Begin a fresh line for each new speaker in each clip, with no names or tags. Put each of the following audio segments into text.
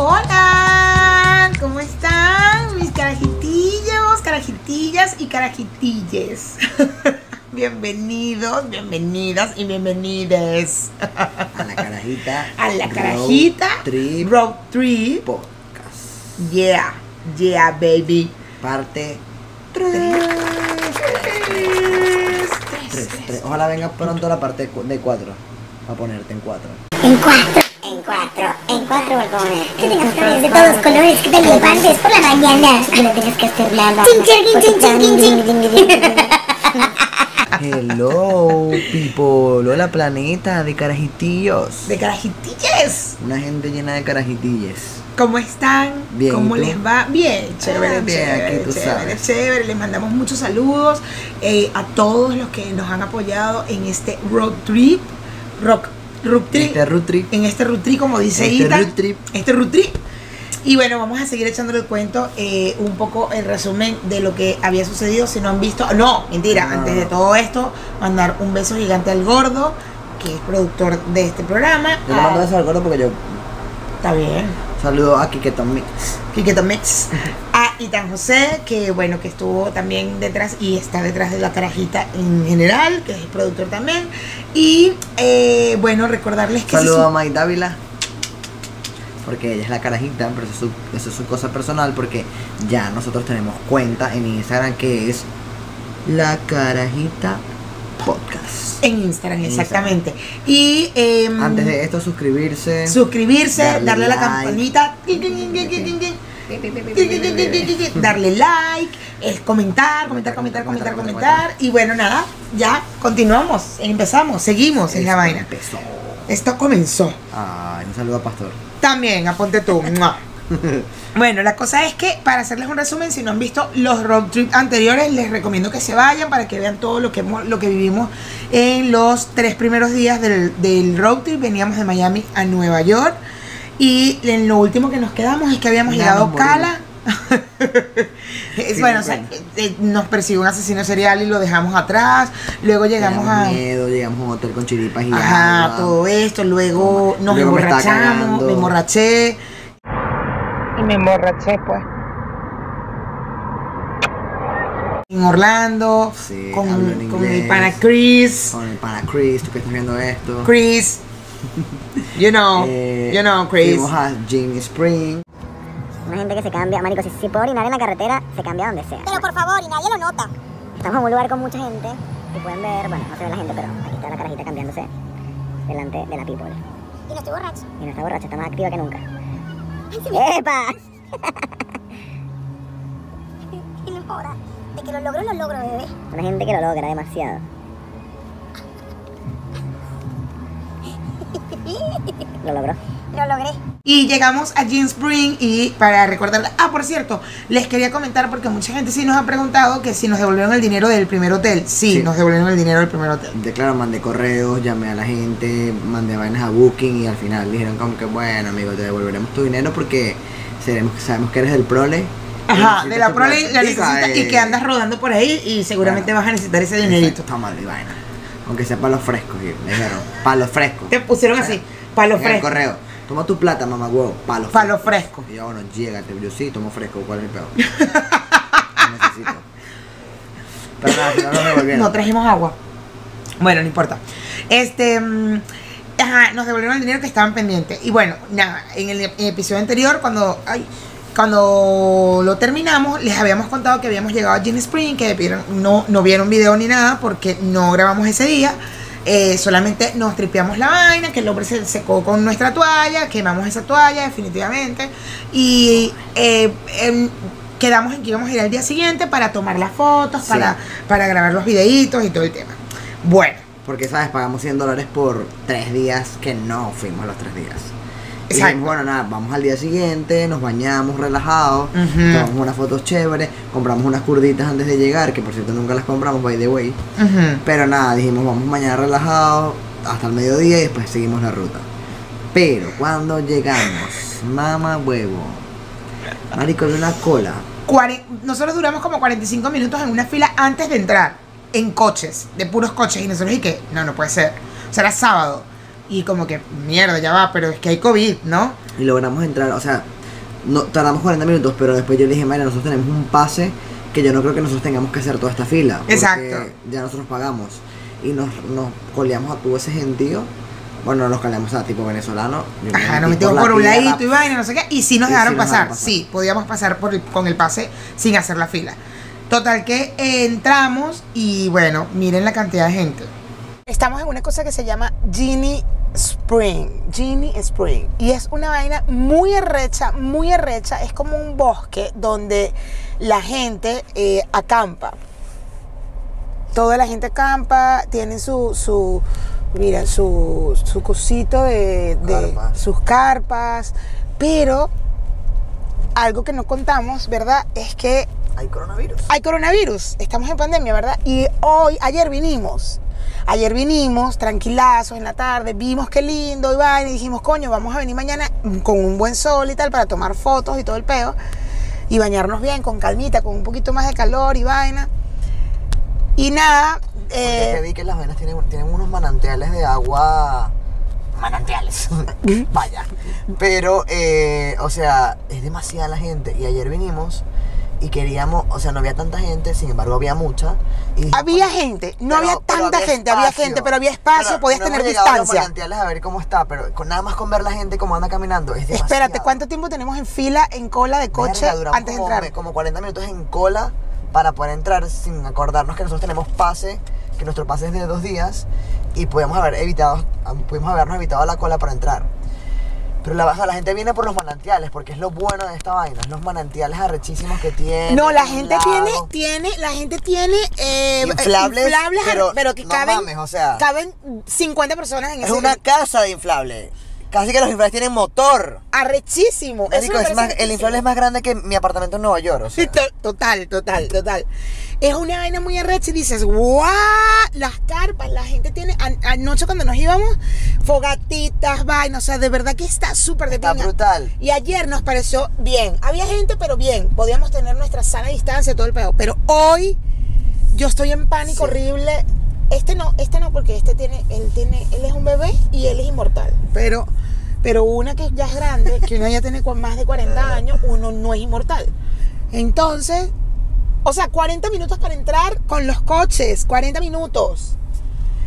Hola, ¿cómo están mis carajitillos, carajitillas y carajitilles? Bienvenidos, bienvenidas y bienvenides
A la carajita.
a la carajita
Road Trip
Road Trip.
Podcast.
Yeah, yeah, baby.
Parte
Tres,
3. Ojalá venga pronto la parte de 4. A ponerte en 4.
En cuatro, en cuatro, en cuatro balcones. Que tengas flores de todos colores, que te levantes por la mañana. Que no tengas que hacer chin.
Hello, people. Hola, planeta de carajitillos.
De carajitilles.
Una gente llena de carajitilles.
¿Cómo están?
Bien,
¿Cómo
¿y
les va? Bien, chévere,
Ah, bien,
chévere,
aquí tú
chévere,
sabes.
chévere. Les mandamos muchos saludos eh, a todos los que nos han apoyado en este road trip, rock, road trip,
Este road trip.
en este road trip, como dice
Este
Ita,
trip.
este road trip. Y bueno, vamos a seguir echándole el cuento, eh, un poco el resumen de lo que había sucedido. Si no han visto, no, mentira,
No.
antes de todo esto, mandar un beso gigante al gordo, que es productor de este programa.
Yo le mando
Ah,
eso al gordo porque yo
Está bien.
saludo a Kiketon Mix.
Quiqueto Mix. A Itan José, que bueno, que estuvo también detrás y está detrás de la carajita en general, que es el productor también. Y eh, bueno, recordarles que...
Saludo a Mike Dávila. Porque ella es la carajita, pero eso es, su, eso es su cosa personal. Porque ya nosotros tenemos cuenta en Instagram que es La Carajita Podcast.
en Instagram,
En
exactamente. Y em,
Antes de esto, suscribirse.
suscribirse,
darle
darle, a la
like.
darle like, es comentar, comentar, comentar, comentar, comentar. Y bueno, nada, ya continuamos, empezamos, seguimos en la vaina.
Empezó.
Esto comenzó.
Ay, un saludo a Pastor.
También, aponte tú. Bueno, la cosa es que para hacerles un resumen, si no han visto los road trip anteriores, les recomiendo que se vayan para que vean todo lo que hemos- lo que vivimos en los tres primeros días del, del road trip. Veníamos de Miami a Nueva York y en lo último que nos quedamos es que habíamos
Ya
llegado a. Cala. Es- bueno, o sea,
bueno.
eh, nos persiguió un asesino serial y lo dejamos atrás. Luego llegamos a
miedo, llegamos a un hotel con chiripas y
Ajá,
agua.
todo esto, luego nos
Luego
emborrachamos, me emborraché. Y me emborraché, pues. En Orlando,
Sí,
con, con mi pana Chris.
Con el pana Chris, tú que estás viendo esto.
Chris. You know,
Eh,
you know, Chris.
A Jimmy Spring.
Una gente que se cambia, marico, si, si puedo orinar en la carretera, se cambia donde sea. Pero por favor, y nadie lo nota. Estamos en un lugar con mucha gente y pueden ver, bueno, no se ve la gente, pero aquí está la carajita cambiándose delante de la people. Y no estoy borracho. Y no está borracha, está más activa que nunca. ¡Epa! y no joda. De que lo logro, lo logro, bebé. Una gente que lo logra demasiado. lo logró. Lo logré.
Y llegamos a Jean Spring y para recordarles, ah, por cierto, les quería comentar porque mucha gente sí nos ha preguntado que si nos devolvieron el dinero del primer hotel. Sí,
Sí.
nos devolvieron el dinero del primer hotel.
De claro, mandé correos, llamé a la gente, mandé vainas a Booking y al final dijeron como que bueno amigo, te devolveremos tu dinero porque seremos, sabemos que eres del prole.
Ajá,
y
de la prole la necesitas y que andas rodando por ahí y seguramente vas a necesitar ese dinerito.
Toma mi vaina. Aunque sea palos frescos, y me dijeron, palos frescos.
Te pusieron así, palo
En el correo, toma tu plata, mamá huevo, palos
Palo
frescos.
fresco.
Y yo, bueno, llégate, yo sí, tomo fresco, ¿cuál es el peor? No necesito. Pero nada, final no me.
No trajimos agua. Bueno, no importa. Este. mm, Ajá, nos devolvieron el dinero que estaban pendientes. Y bueno, nada, en el, ep- episodio anterior, cuando. ay, cuando lo terminamos, les habíamos contado que habíamos llegado a Gin Spring, que vieron- no, no vieron video ni nada porque no grabamos ese día. Eh, solamente nos tripeamos la vaina, que el hombre se secó con nuestra toalla, quemamos esa toalla definitivamente. Y eh, em, quedamos en que íbamos a ir al día siguiente para tomar las fotos,
Sí.
para, para grabar los videitos y todo el tema. Bueno,
Porque, ¿sabes? Pagamos 100 dólares por tres días que no fuimos los tres días.
Exacto.
bueno, nada, vamos al día siguiente, nos bañamos relajados, tomamos unas fotos chéveres, compramos unas curditas antes de llegar, que por cierto nunca las compramos, by the way.
ujú,
Pero nada, dijimos, vamos mañana relajados hasta el mediodía y después seguimos la ruta. Pero cuando llegamos, mamá huevo, marico, había una cola.
cuare- nosotros duramos como 45 minutos en una fila antes de entrar, en coches, de puros coches. Y nosotros, ¿y qué? No, no puede ser. O sea, era sábado. Y como que, mierda, ya va, pero es que hay COVID, ¿no?
y logramos entrar, o sea, no, tardamos 40 minutos, pero después yo le dije, Mayra, nosotros tenemos un pase que yo no creo que nosotros tengamos que hacer toda esta fila.
Exacto.
Ya nosotros pagamos. Y nos, nos coleamos a todo ese gentío. Bueno, nos coleamos a tipo venezolano.
Ajá, nos metimos por un ladito y vaina, no sé qué. Y sí nos
Y
dejaron
sí nos
pasar.
dejaron pasar.
Sí, podíamos pasar por el- con el pase sin hacer la fila. Total que entramos y bueno, miren la cantidad de gente. Estamos en una cosa que se llama Genie Spring. Genie Spring. Y es una vaina muy arrecha, muy arrecha. Es como un bosque donde la gente eh, acampa. Toda la gente acampa, tienen su, su mira, su, su cosito de, sus carpas, pero algo que no contamos, ¿verdad? Es que
Hay coronavirus.
hay coronavirus, estamos en pandemia, ¿verdad? Y hoy, ayer vinimos, ayer vinimos tranquilazos en la tarde, vimos qué lindo y vaina, y dijimos, coño, vamos a venir mañana con un buen sol y tal para tomar fotos y todo el peo, y bañarnos bien, con calmita, con un poquito más de calor y vaina. Y nada, eh,
te vi que las venas tienen, tienen unos manantiales de agua. Manantiales. Vaya. Pero, eh, o sea, es demasiada la gente. Y ayer vinimos y queríamos, o sea, no había tanta gente, sin embargo, había mucha. Y
había
"Coño,
gente, no
pero-
había tanta gente, había
espacio".
gente, pero había espacio,
Pero
podías
no
tener
llegado a los
distancia.
a ver cómo está, pero con, nada más con ver la gente cómo anda caminando. Es demasiado.
Espérate, ¿cuánto tiempo tenemos en fila, en cola de coche
Verga,
antes de entrar?
como 40 minutos en cola para poder entrar sin acordarnos que nosotros tenemos pase, que nuestro pase es de dos días y podemos haber evitado, pudimos habernos evitado la cola para entrar. Pero la, baja, la gente viene por los manantiales, porque es lo bueno de esta vaina, los manantiales arrechísimos que tiene.
No, la gente tiene, tiene, la gente tiene eh,
Inflables,
inflables,
pero
que
no
caben,
mames, o sea.
caben 50 personas en
Es
ese
una casa de inflable. Casi que los inflables tienen motor.
arrechísimo.
Marico, es más- el inflable es más grande que mi apartamento en Nueva York. O sea.
Total, total, total. Es una vaina muy arrecha y dices, ¡guau! Las carpas, la gente tiene. an- Anoche cuando nos íbamos, fogatitas, vainas, o sea, de verdad que está súper de
Está brutal.
Y ayer nos pareció bien. Había gente, pero bien. Podíamos tener nuestra sana distancia, todo el pedo. Pero hoy yo estoy en pánico
Sí.
horrible. Este no, este no, porque este tiene, él tiene, él es un bebé y él es inmortal. Pero, pero una que ya es grande, que uno ya tiene más de 40 años, uno no es inmortal. Entonces, o sea, 40 minutos para entrar con los coches, 40 minutos.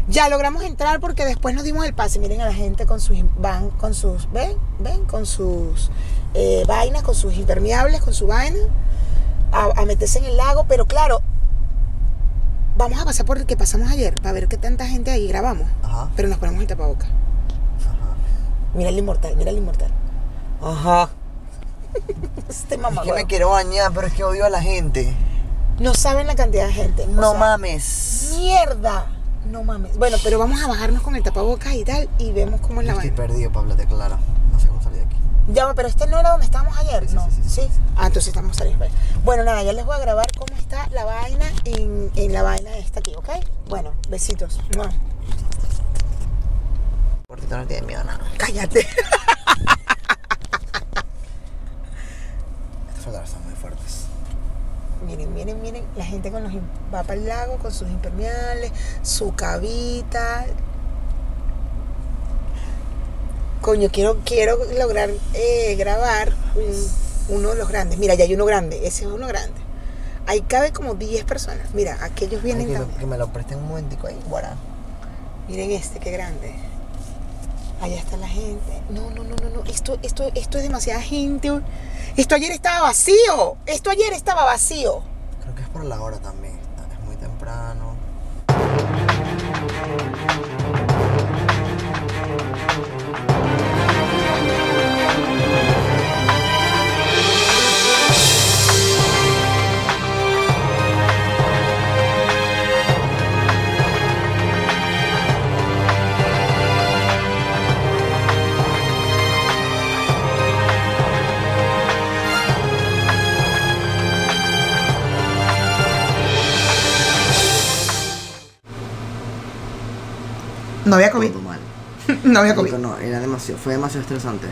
Ya logramos entrar porque después nos dimos el pase. Miren a la gente con sus van con sus ven, ven con sus eh, vainas, con sus impermeables, con su vaina a, a meterse en el lago. Pero claro, vamos a pasar por el que pasamos ayer para ver qué tanta gente ahí grabamos.
Ajá.
Pero nos ponemos el tapaboca. Mira el inmortal, mira el inmortal.
Ajá.
Este
Es
mamá.
que me quiero bañar, pero es que odio a la gente.
No saben la cantidad de gente. o
No
sea,
mames.
Mierda. No mames. Bueno, pero vamos a bajarnos con el tapabocas y tal y vemos cómo es la
Yo estoy
vaina.
perdido, Pablo, te claro. No sé cómo salir de aquí.
Ya, pero este no era donde estábamos ayer,
Sí,
¿no?
sí, sí, sí, sí.
Ah, entonces estamos saliendo. Bueno, nada, ya les voy a grabar cómo está la vaina en, en la vaina esta aquí, ¿ok? Bueno, besitos.
Cortito no tiene miedo a nada.
Cállate.
Estas palabras son muy fuertes.
Miren, miren, miren, la gente con los va para el lago con sus impermeables, su cabita. Coño, quiero, quiero lograr eh, grabar un- uno de los grandes. Mira, ya hay uno grande, ese es uno grande. Ahí cabe como 10 personas. Mira, aquellos
Ay,
vienen
que, me,
también.
que me lo presten un momentico ahí, guará.
Miren este, qué grande. Allá está la gente. No, no, no, no, no. Esto, esto, esto es demasiada gente. Esto ayer estaba vacío. Esto ayer estaba vacío.
Creo que es por la hora también. Es muy temprano.
No había COVID.
Todo mal.
no había COVID.
No, era demasiado, fue demasiado estresante.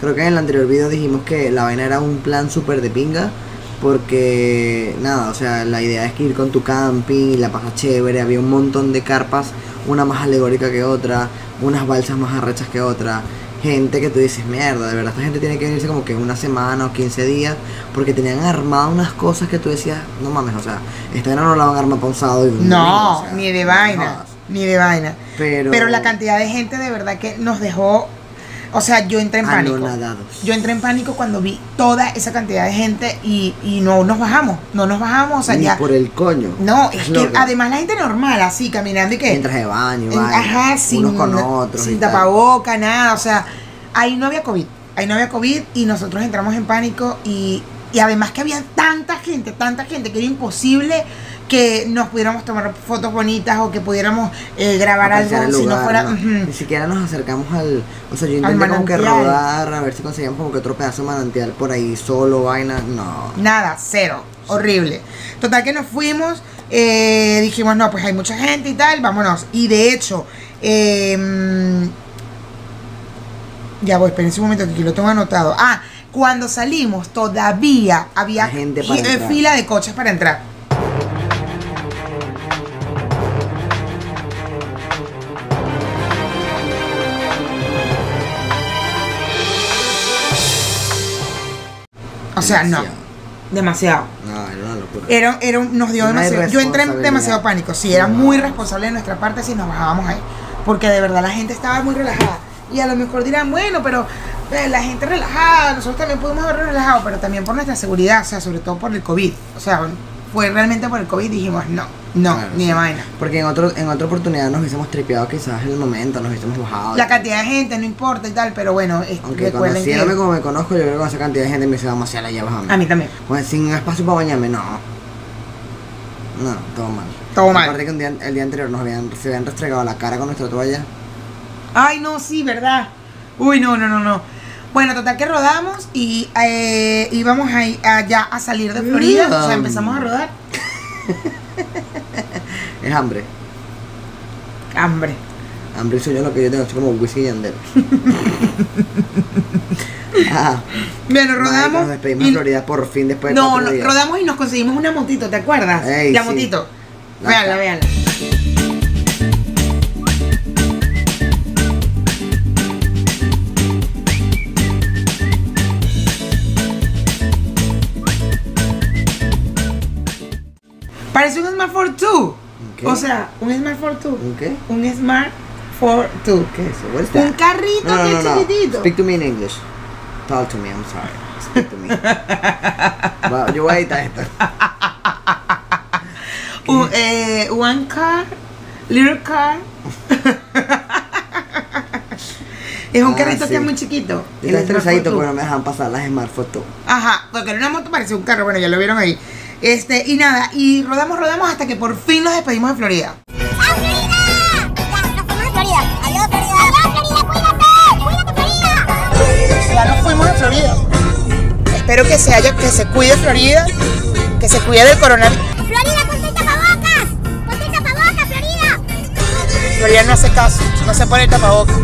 Creo que en el anterior video dijimos que la vaina era un plan súper de pinga. Porque, nada, o sea, la idea es que ir con tu camping, la pasa chévere, había un montón de carpas, una más alegórica que otra, unas balsas más arrechas que otra, gente que tú dices, mierda, de verdad, esta gente tiene que venirse como que una semana o 15 días, porque tenían armado unas cosas que tú decías, no mames, o sea, esta no la van a armar pa' un sábado y un domingo,
No,
o sea,
ni de
no
vaina.
jodas.
Ni de vaina.
Pero,
Pero la cantidad de gente de verdad que nos dejó. O sea, yo entré en pánico.
Anonadados.
Yo entré en pánico cuando vi toda esa cantidad de gente y, y no nos bajamos. No nos bajamos. O sea,
Ni
ya.
por el coño.
No, es que además la gente normal, así, caminando y que.
En traje de baño,
en-
vaina,
ajá, sin,
unos con otros.
sin tapaboca, nada. O sea, ahí no había COVID. Ahí no había COVID y nosotros entramos en pánico y, y además que había tanta gente, tanta gente que era imposible que nos pudiéramos tomar fotos bonitas o que pudiéramos eh, grabar algo si no fuera...
Ni siquiera nos acercamos al. O sea, yo intenté como que rodar, a ver si conseguíamos como que otro pedazo de manantial por ahí, solo, vaina. No.
Nada, cero, horrible. Total que nos fuimos, eh, dijimos, no, pues hay mucha gente y tal, vámonos. Y de hecho, eh, ya voy, espérense un momento que aquí lo tengo anotado. Ah, cuando salimos todavía había
Gente para
eh, fila de coches para entrar. O sea, no, demasiado.
No, era una locura.
Era, era un- nos dio
Una
demasiado. Yo entré en demasiado pánico. Sí, era muy responsable de nuestra parte si nos bajábamos ahí. Porque de verdad la gente estaba muy relajada. Y a lo mejor dirán, bueno, pero eh, la gente relajada, nosotros también pudimos haber relajado, pero también por nuestra seguridad, o sea, sobre todo por el COVID. O sea, fue realmente por el COVID dijimos, no, no,
Claro,
ni
sí.
de vaina.
Porque en, otro, en otra oportunidad nos hubiésemos tripeado quizás en el momento, nos hubiésemos bajado.
La cantidad de gente no importa y tal, pero bueno, es-
Aunque
recuerden que...
conociéndome como me conozco, yo creo que con esa cantidad de gente me dado demasiado allá abajo.
A mí también.
Pues sin espacio para bañarme, no. No, todo mal.
Todo mal.
Aparte que un día, el día anterior nos habían, se habían restregado la cara con nuestra toalla.
Ay, no, sí, ¿verdad? Uy, no, no, no, no. Bueno, total que rodamos y eh, íbamos ahí allá a salir de Florida. O sea, empezamos a rodar.
Es hambre.
Hambre.
Hambre y sueño es lo que yo tengo, estoy como whisky y Yandel. Ajá.
Bueno, rodamos.
Nos despedimos
y-
de Florida por fin después de
no, no,
días.
rodamos y nos conseguimos una motito, ¿te acuerdas?
Ey,
la
sí.
motito.
La
Véanla, véanla. Parece un Smart Force 2.
¿Qué?
O sea, un Smart Force 2.
¿Un qué?
Un Smart Force 2.
¿Qué es eso? What is
Un carrito
No, no,
que es
no.
chiquitito.
Speak to me in English. Talk to me, I'm sorry. Speak to me. Va, yo voy a editar esto.
Un, eh, one car, little car. es un
Ah,
carrito que es muy chiquito. El
estaba estresadito porque no me dejan pasar las Smart Photo.
Ajá, porque era una moto parecía un carro, bueno, ya lo vieron ahí. Este, y nada, y rodamos, rodamos hasta que por fin nos despedimos de Florida.
¡A Florida! Ya, nos fuimos a Florida. Adiós, Florida. Adiós, Florida, cuídate. Cuídate, Florida.
Ya nos fuimos de Florida. Espero que se haya, que se cuide Florida, que se cuide del coronavirus.
Florida, ponte el tapabocas. Ponte el tapabocas, Florida.
Florida no hace caso, no se pone el tapabocas.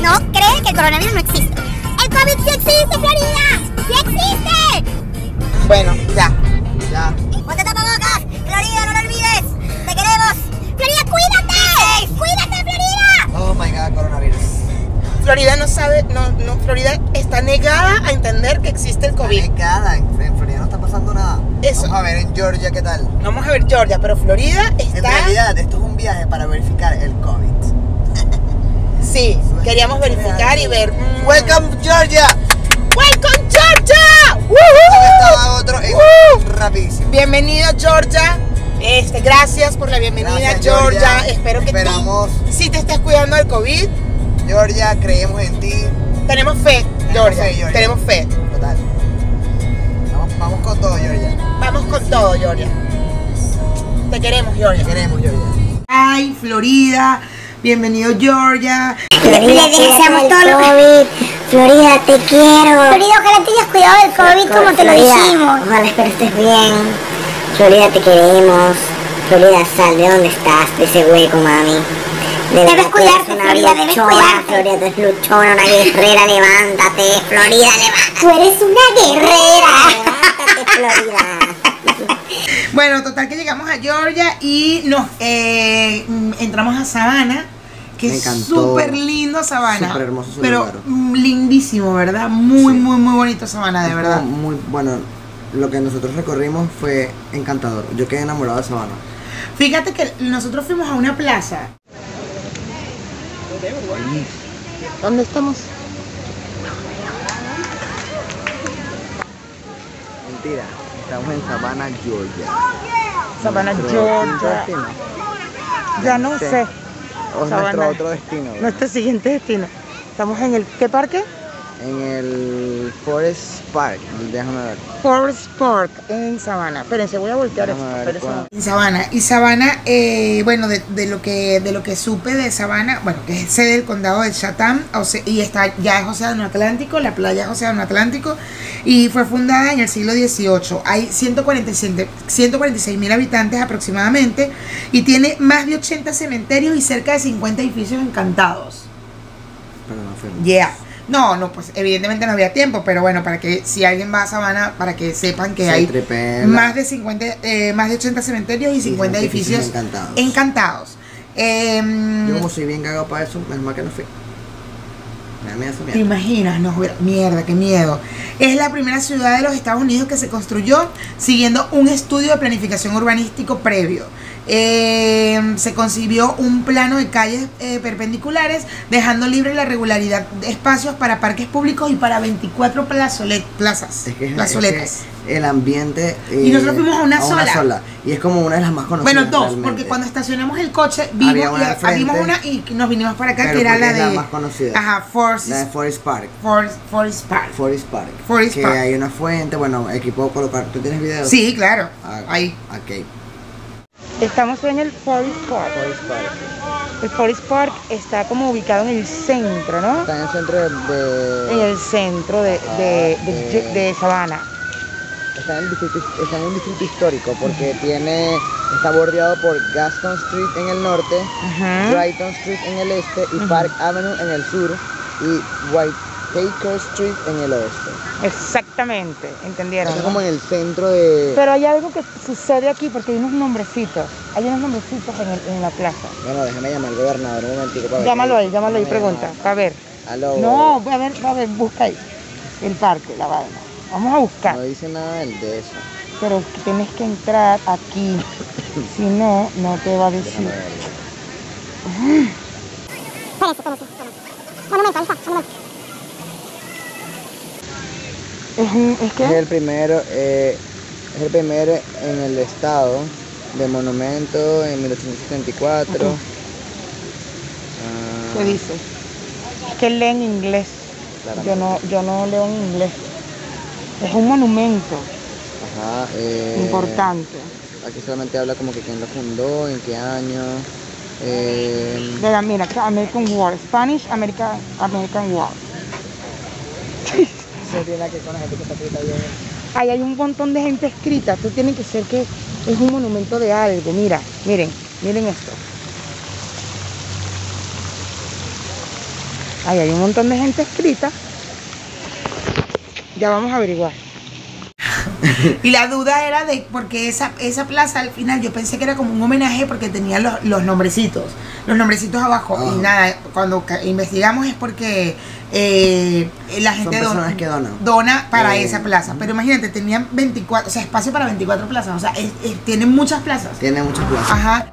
No cree que el coronavirus no existe. El COVID sí existe, Florida. Sí existe.
Bueno, ya.
Ya.
Ponte tapabocas. Florida, no lo olvides. Te queremos. Florida, cuídate. Cuídate, Florida.
Oh my god, coronavirus.
Florida no sabe, no, no, Florida está negada a entender que existe el COVID.
Negada, en en Florida no está pasando nada.
Eso.
Vamos a ver en Georgia qué tal.
Vamos a ver Georgia, pero Florida
En
está...
realidad, esto es un viaje para verificar el COVID.
Sí, queríamos verificar y ver. mm,
Welcome Georgia.
¡Welcome Georgia!
Ahí
¡Woohoo!
estaba otro
Georgia. Este, gracias por la bienvenida
Gracias,
Georgia.
Georgia.
Espero que
Esperamos.
tú sí te estés cuidando del COVID.
Georgia, creemos en ti.
Tenemos fe, Georgia.
fe, Georgia.
Tenemos fe.
Total. Vamos, vamos con todo, Georgia.
Vamos con todo, Georgia. Te queremos, Georgia.
Te queremos, Georgia.
Ay, Florida. Bienvenido Georgia.
Le deseamos todo lo COVID. Florida, te quiero. Florida, ojalá te hayas cuidado del COVID como te lo dijimos. Ojalá espero estés bien. Florida, te queremos. Florida, sal de donde estás, de ese hueco, mami. De
Debes
verdad,
cuidarte,
eres
Florida, debes
luchona,
cuidarte.
Florida, tú eres luchona, una guerrera, levántate. Florida, levántate.
Tú eres una guerrera.
Levántate, Florida.
Bueno, total que llegamos a Georgia y nos eh, mm, entramos a Savannah. Que
Me
es
encantó.
súper lindo Sabana.
Súper hermoso su
Pero
lugar.
mm, lindísimo, ¿verdad? Muy,
Sí.
muy, muy bonito Sabana, de
Es
verdad.
muy bueno. Lo que nosotros recorrimos fue encantador. Yo quedé enamorado de Sabana.
Fíjate que nosotros fuimos a una plaza. ¿Dónde estamos?
Mentira, estamos en Sabana, Georgia. Nuestro
Georgia. Ya no sé.
O
Savannah.
nuestro otro destino.
Nuestro siguiente destino. Estamos en el. ¿Qué parque?
En el Forest Park. Déjame ver.
Forest Park en Sabana. Espérense, voy a voltear
Déjame
esto.
ver.
En Sabana. Y Sabana, eh, bueno, de, de lo que de lo que supe de Sabana, bueno, que es sede del condado de Chatham, o sea, y está ya es Océano Atlántico, la playa es Océano Atlántico, y fue fundada en el siglo XVIII. Hay 147 146 mil habitantes aproximadamente, y tiene más de 80 cementerios y cerca de 50 edificios encantados.
Pero no.
Yeah. No, no, pues evidentemente no había tiempo, pero bueno, para que si alguien va a Sabana, para que sepan que
Se
hay más de 50, eh, más de 80 cementerios y 50
edificios
edificios
encantados.
encantados. Em,
Yo como soy bien cagado para eso, menos mal que no fui.
¿Te imaginas? No, mierda, qué miedo. Es la primera ciudad de los Estados Unidos que se construyó siguiendo un estudio de planificación urbanístico previo. Eh, se concibió un plano de calles eh, perpendiculares, dejando libre la regularidad de espacios para parques públicos y para 24 plazolet- plazas.
Es que, es-
plazoletas.
es que el ambiente.
Y nosotros fuimos a una sola.
Y es como una de las más conocidas.
Bueno, dos,
realmente.
porque cuando estacionamos el coche vimos,
Había una
y-
frente.
vimos una y nos vinimos para acá, que era la de.
la más conocida.
Ajá, Forest,
La de Forest Park.
Forest, Forest Park.
Forest Park.
Forest
que
Park.
hay una fuente, bueno, aquí puedo colocar. ¿Tú tienes videos?
Sí, claro.
Ah,
Ahí.
Ok.
Estamos en el Forest Park.
Forest Park.
El Forest Park está como ubicado en el centro, ¿no?
Está en el centro de.
En el centro de, de, de, de Savannah.
Está en, el distrito, está en un distrito histórico porque tiene. Está bordeado por Gaston Street en el norte,
Ajá.
Brighton Street en el este y Park Avenue en el sur y Whitaker Street en el oeste.
Exactamente, ¿entendieron? No?
como en el centro de.
Pero hay algo que sucede aquí porque hay unos nombrecitos. Hay unos nombrecitos en, el- en la plaza.
Bueno, déjame llamar al gobernador un momentico para ver
Llámalo ahí, llámalo ahí, pregunta.
llamar.
A ver.
Aló.
No, a ver, a ver, busca ahí. El parque, la vaina. Vamos a buscar.
No dice nada él de eso.
Pero tienes que entrar aquí. Si no, no te va a decir.
Ahí está, monumento.
Es,
el primero, eh, es el primero en el estado de monumento en 1874.
Ujú.
Ah,
¿Qué dice? Es que lee en inglés.
claramente.
Yo no, yo no leo en inglés. Es un monumento
Ajá, eh,
importante.
Aquí solamente habla como que quién lo fundó, en qué año. eh,
De la, mira, American War. Spanish American, American War.
Tiene.
Ahí hay un montón de gente escrita. Tú tienes que ser que es un monumento de algo. Mira, miren, miren esto. Ahí hay un montón de gente escrita. Ya vamos a averiguar. y la duda era de, porque esa, esa plaza al final yo pensé que era como un homenaje porque tenía los, los nombrecitos, los nombrecitos abajo. Y nada, cuando investigamos es porque eh, la gente dona,
que
dona para
Eh,
esa plaza. Pero imagínate, tenían 24, o sea, espacio para 24 plazas. O sea, es- es- tienen muchas plazas.
Tiene muchas plazas.
Ajá.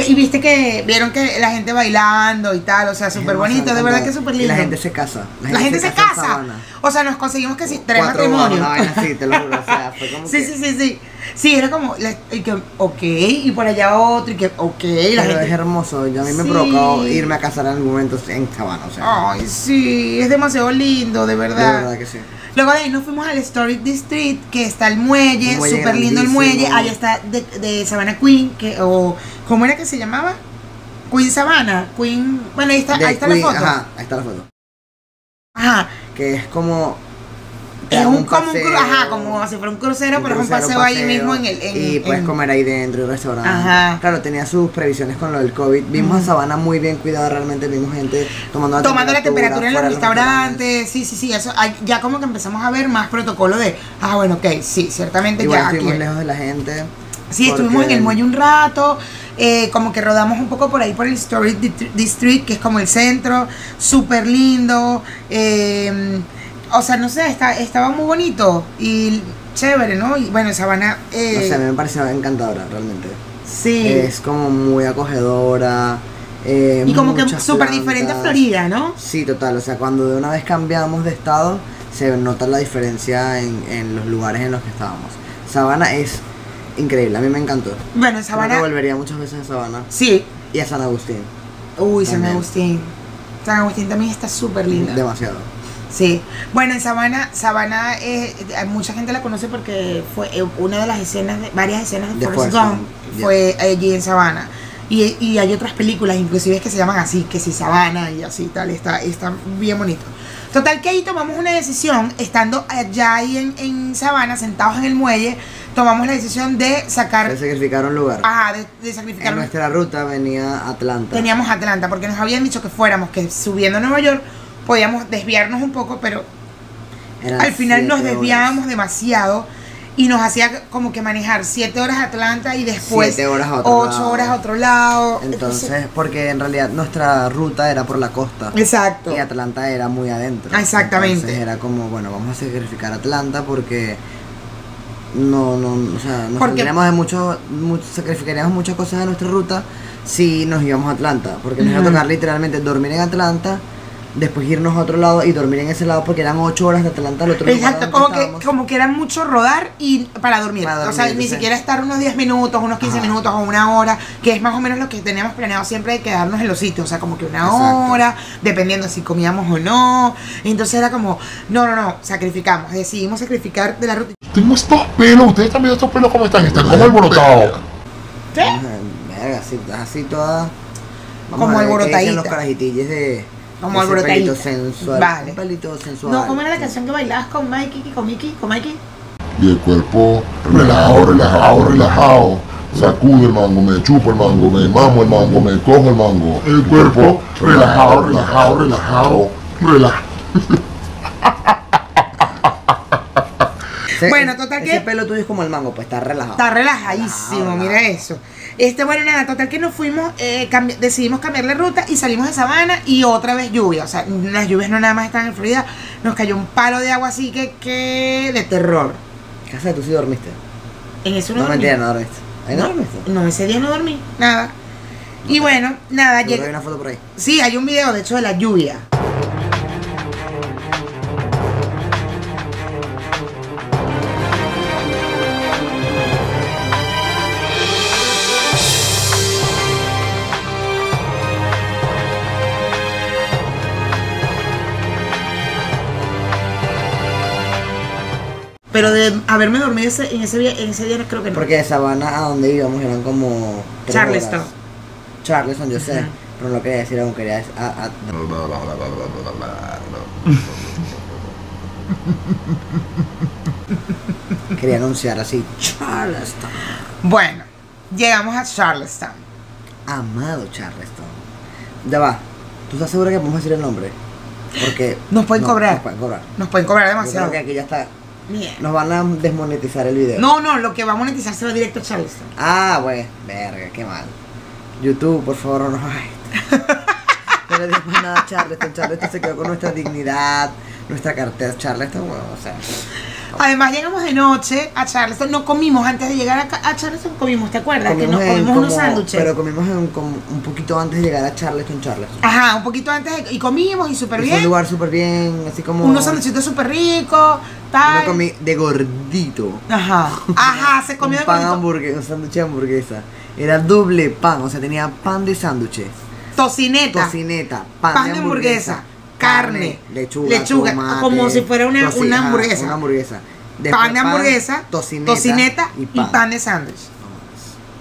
Y, y viste que vieron que la gente bailando y tal, o sea, súper bonito, de verdad que súper
Y
lindo.
la gente se casa.
La gente se casa. O sea, nos conseguimos que sí, tres matrimonios.
una vaina así, te lo juro. O sea, fue como
Sí,
que-
sí, sí, sí. Sí, era como, y que, ok, y por allá otro, y que, ok, la
Pero es
gente.
hermoso. Yo a mí me
Sí.
provocó irme a casar en algún momento en Sabana. O sea,
Ay, sí, es demasiado lindo, de
de
verdad.
verdad que sí.
Luego de ahí nos fuimos al Historic District, que está el muelle,
muelle
súper lindo el muelle. Ahí está de, de Savannah Queen, que, o, ¿cómo era que se llamaba? Queen Savannah, Queen, bueno, ahí está,
De
ahí está
Queen-
la foto.
Ajá, ahí está la foto.
Ajá,
Que es como
Es
dan
un, como un ajá, como si fuera un crucero, pero es un paseo ahí mismo en el. en-
y puedes
en-
comer ahí dentro y restaurante.
Ajá.
Claro, tenía sus previsiones con lo del COVID. Vimos a Sabana muy bien cuidada, realmente vimos gente tomando la
Tomando la temperatura en los restaurantes, sí, sí, sí, eso, hay- ya como que empezamos a ver más protocolo de, ah, bueno, ok, sí, ciertamente
Igual
ya aquí.
estuvimos lejos de la gente.
Sí, estuvimos en el muelle un rato, eh, como que rodamos un poco por ahí por el Story Di- District, que es como el centro, súper lindo, eh, o sea, no sé, está, estaba muy bonito y chévere, ¿no? Y bueno, Sabana, eh,
No sé, a mí me pareció encantadora, realmente.
sí,
Es como muy acogedora. eh,
y como que súper diferente a Florida, ¿no?
Sí, total. O sea, cuando de una vez cambiamos de estado, se nota la diferencia en, en los lugares en los que estábamos. Sabana es increíble, a mí me encantó.
Bueno, en
Creo que
Sabana,
volvería muchas veces a Sabana
sí,
y a San Agustín.
uy, San. Agustín, San Agustín también está súper linda.
Demasiado.
Sí, bueno, en Sabana, Sabana, eh, eh, mucha gente la conoce porque fue eh, una de las escenas, de, varias escenas de,
De
Forrest Gump fue allí en Sabana. Y, y hay otras películas, inclusive, que se llaman así, que si Sabana y así tal, está, está bien bonito. Total que ahí tomamos una decisión, estando allá ahí en, en Sabana, sentados en el muelle, tomamos la decisión de sacar,
Se sacrificaron lugar.
ajá, de, de sacrificar
en nuestra ruta venía Atlanta.
Teníamos Atlanta, porque nos habían dicho que fuéramos, que subiendo a Nueva York podíamos desviarnos un poco, pero
Eran
al final nos
siete
desviábamos
horas.
demasiado y nos hacía como que manejar 7 horas a Atlanta y después
Siete horas a otro
8
lado.
horas a otro lado.
Entonces, porque en realidad nuestra ruta era por la costa.
exacto.
Y Atlanta era muy adentro.
Exactamente.
Entonces era como, bueno, vamos a sacrificar Atlanta porque no, no, o sea, nos
Porque-
de mucho, mucho- sacrificaríamos muchas cosas de nuestra ruta si nos íbamos a Atlanta. Porque nos iba a tocar literalmente dormir en Atlanta, después irnos a otro lado y dormir en ese lado porque eran ocho horas de Atlanta al otro lugar
Exacto, como que, como que era mucho rodar y para dormir.
Para
o sea,
dormir,
ni siquiera estar unos 10 minutos, unos 15
Ajá.
minutos o una hora, que es más o menos lo que teníamos planeado siempre de quedarnos en los sitios. O sea, como que una
Exacto.
hora, dependiendo si comíamos o no. Entonces era como, no, no, no, sacrificamos. Decidimos sacrificar de la ruta.
Tengo estos pelos, ustedes están viendo estos pelos cómo están, están como alborotados.
¿Sí?
Verga, así, así toda.
Como
a ver qué dicen
alborotadita.
los carajitillos de.
Como
ese
alborotadita.
pelito sensual.
Vale.
Un pelito sensual.
No, ¿cómo era la canción que bailabas con Mikey, con Mickey, con Mikey?
Y el cuerpo relajado, relajado, relajado. Sacudo el mango, me chupo el mango, me mamo el mango, me cojo el mango. El cuerpo relajado, relajado, relajado, relajado.
Ese-
Bueno, total
ese
que-
pelo tuyo es como el mango, pues está relajado.
Está relajadísimo,
Relajado,
mira eso. Este, bueno, nada, total que nos fuimos, eh, cambi- decidimos cambiar la ruta y salimos de Sabana y otra vez lluvia. O sea, las lluvias no nada más están en Florida. Nos cayó un palo de agua así que, que de terror.
Casa, tú sí dormiste.
En eso no,
No,
dormí.
mentira, no dormiste. Ahí no,
No,
dormiste.
no, ese día no dormí, nada. Y bueno, nada,
Seguro
lleg-
hay una foto por ahí.
Sí, hay un video, de hecho, de la lluvia. Pero de haberme dormido ese- en, ese, día- en ese día creo que no.
Porque de Sabana a donde íbamos eran como. tres
Charleston.
horas. Charleston, yo sé. Pero no lo quería decir aún, quería decir. ah, ah, quería anunciar así. Charleston.
Bueno, llegamos a Charleston.
Amado Charleston. Ya va. ¿Tú estás segura que podemos decir el nombre? Porque.
Nos pueden cobrar.
Nos pueden cobrar.
Nos pueden cobrar
Yo creo
demasiado.
que aquí ya está.
Mierda.
Nos van a desmonetizar el video.
No, no, lo que va a monetizar se va directo a Charleston.
Ah, güey, verga, qué mal. YouTube, por favor, no. No le digas más nada a Charleston. Charleston se quedó con nuestra dignidad, nuestra cartera. Charleston, bueno, o sea.
Además llegamos de noche a Charleston, no comimos antes de llegar a, Charleston, comimos, ¿te acuerdas? que nos comimos unos sándwiches.
Pero comimos en como un poquito antes de llegar a Charleston, Charleston.
Ajá, un poquito antes de- y comimos y súper
Fue un
bien.
lugar súper bien, así como.
Unos sándwichitos súper ricos, tal.
comí de gordito.
Ajá, ajá, se comió
un
de
pan
gordito.
hamburguesa, un sándwich de hamburguesa. Era doble pan, o sea, tenía pan de sándwiches.
tocineta,
tocineta, pan,
pan
de
de
hamburguesa,
hamburguesa, carne,
lechuga,
lechuga,
tomate,
como si fuera una- una hamburguesa.
Una hamburguesa. Después
pan de hamburguesa,
tocineta,
tocineta,
y
y
pan.
de sándwich.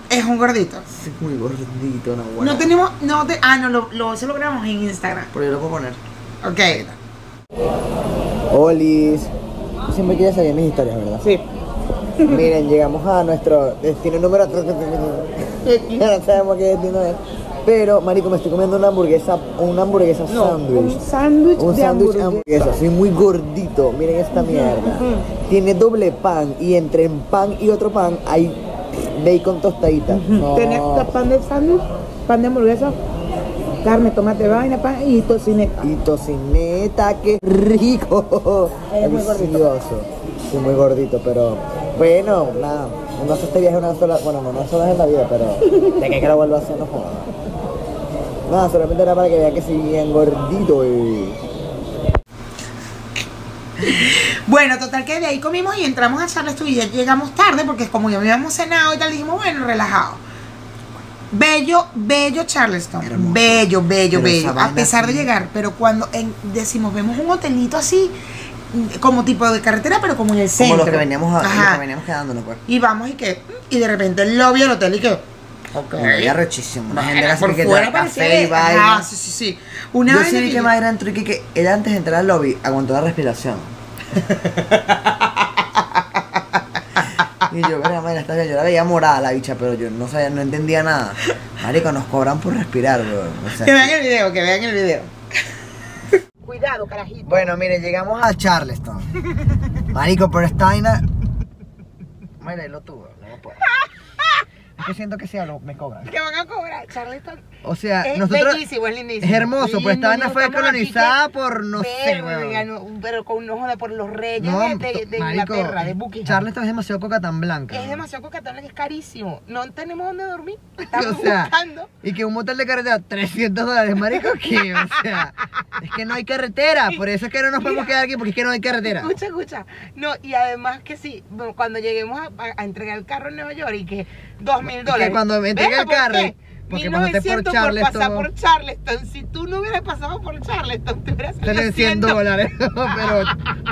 Es un gordito.
Es muy gordito, no bueno.
No tenemos, no te, ah, no, lo, lo, eso lo grabamos en Instagram.
Pero yo lo puedo poner.
Ok.
Olis. Tú siempre quieres saber mis historias, ¿verdad?
Sí.
Miren, llegamos a nuestro destino número Ya no sabemos qué destino es. Pero, marico, me estoy comiendo una hamburguesa, una hamburguesa
No,
sándwich.
un sándwich
Un
de
sándwich
hamburguesa.
hamburguesa. Soy muy gordito. Miren esta mierda. Tiene doble pan y entre un pan y otro pan hay bacon tostadita. No.
Tenés pan de sándwich, pan de hamburguesa, carne, tomate, vaina, pan y tocineta.
Y tocineta, qué rico.
Es muy gordito.
Delicioso. Sí, muy gordito, pero bueno, nada. Uno hace este viaje una sola, bueno, no una sola vez en la vida, pero de que, que lo vuelvo a hacer, no joda. Nada, solamente era para que vean que soy bien gordito y...
Bueno, total que de ahí comimos y entramos a Charleston y ya llegamos tarde porque como ya habíamos cenado y tal, dijimos, bueno, relajado. Bello, bello Charleston.
Hermoso.
Bello, bello,
Pero
bello. A pesar de llegar, pero cuando en- decimos, vemos un hotelito así, como tipo de carretera, pero como en el centro.
Como los que veníamos, los que veníamos quedándonos, pues.
Y vamos y que, y de repente el lobby del hotel y que, ok.
Ya rechísimo. Una gente
por
que
fuera
café y vaina.
Ajá, sí, sí, sí. Una
Yo sí vi
que
Mayra entró y que, que ella antes de entrar al lobby aguantó la respiración. y yo, mira, Mayra, está bien. Yo la veía morada la bicha, pero yo no sabía, no entendía nada. Marico, nos cobran por respirar, bro. O sea,
Que vean el video, que vean el video. Cuidado, carajito.
Bueno, mire, llegamos a Charleston. Marico, pero esta vaina. Mayra, lo tuvo, no puedo. Que siento que si hablo me cobran.
Que van a cobrar, Charleston.
O sea,
Es
nosotros.
bellísimo, es lindísimo.
Es hermoso, pero esta vaina fue colonizada
que-
por no sé, weón.
no, pero con no joda por los reyes
No,
de, de, de
marico,
Inglaterra, de Buckingham.
Charleston es demasiado coca tan blanca.
es demasiado cocatón, es carísimo. No tenemos dónde dormir. Estamos
O sea,
buscando.
Y que un motel de carretera, 300 dólares, marico, ¿qué? O sea, es que no hay carretera, por eso es que no nos podemos quedar aquí, porque es que no hay carretera.
Escucha, escucha. No, y además que sí, cuando lleguemos a, a- a entregar el carro en Nueva York y que dos mil dólares.
cuando me entregue
Venga,
el
¿por
carro, porque pasaste por
1900
Charleston.
pasar por Charleston. Si tú no hubieras pasado por Charleston, te hubieras salido
Salen 100 dólares, pero,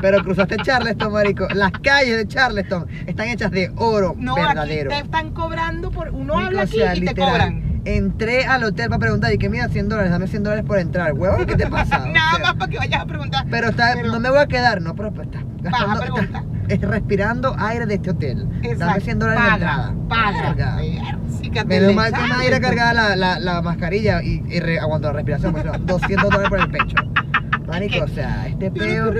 pero cruzaste Charleston, marico. Las calles de Charleston están hechas de oro
No,
verdadero.
aquí te están cobrando por. Uno habla
o
aquí
sea,
y te
literal,
cobran.
Entré al hotel para preguntar y que mira 100 dólares, dame 100 dólares por entrar. Huevón, ¿qué te pasa? O
Nada
sea,
más para que vayas a preguntar.
Pero, está,
Pero-
no me voy a quedar, no, pero pues, está gastando, está- es respirando aire de este hotel. Dame 100 dólares de
paga,
entrada.
Paga. Te
Menos mal que era
pues.
cargada la, la, la mascarilla y, y re- la respiración, pues, 200 dólares por el pecho. Marico, o sea, este peo.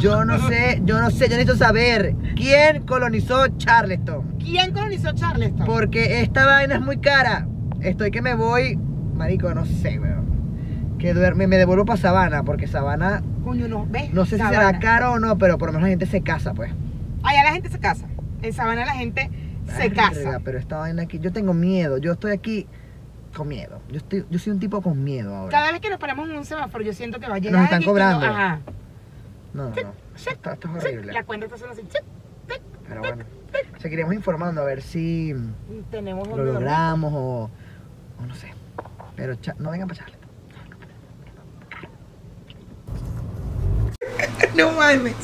Yo no sé, yo no sé, yo necesito saber quién colonizó Charleston.
¿Quién colonizó Charleston?
Porque esta vaina es muy cara. Estoy que me voy, marico, no sé, weón. Que duerme, me devuelvo para Sabana, porque Sabana,
Coño, no, ¿ves?
no sé si será caro o no, pero por lo menos la gente se casa, pues.
Allá la gente se casa. En Sabana la gente se casa.
Pero esta vaina aquí, yo tengo miedo, yo estoy aquí con miedo. Yo estoy, yo soy un tipo con miedo ahora.
Cada vez que nos paramos en un semáforo, yo siento que va a llegar.
Nos están cobrando.
no- ajá.
No, no, no. Esto, esto es horrible.
La cuenta está haciendo así. sí,
Pero bueno, seguiremos informando a ver si
Tenemos
lo logramos o, no sé. Pero no vengan para Charleston.
No mames.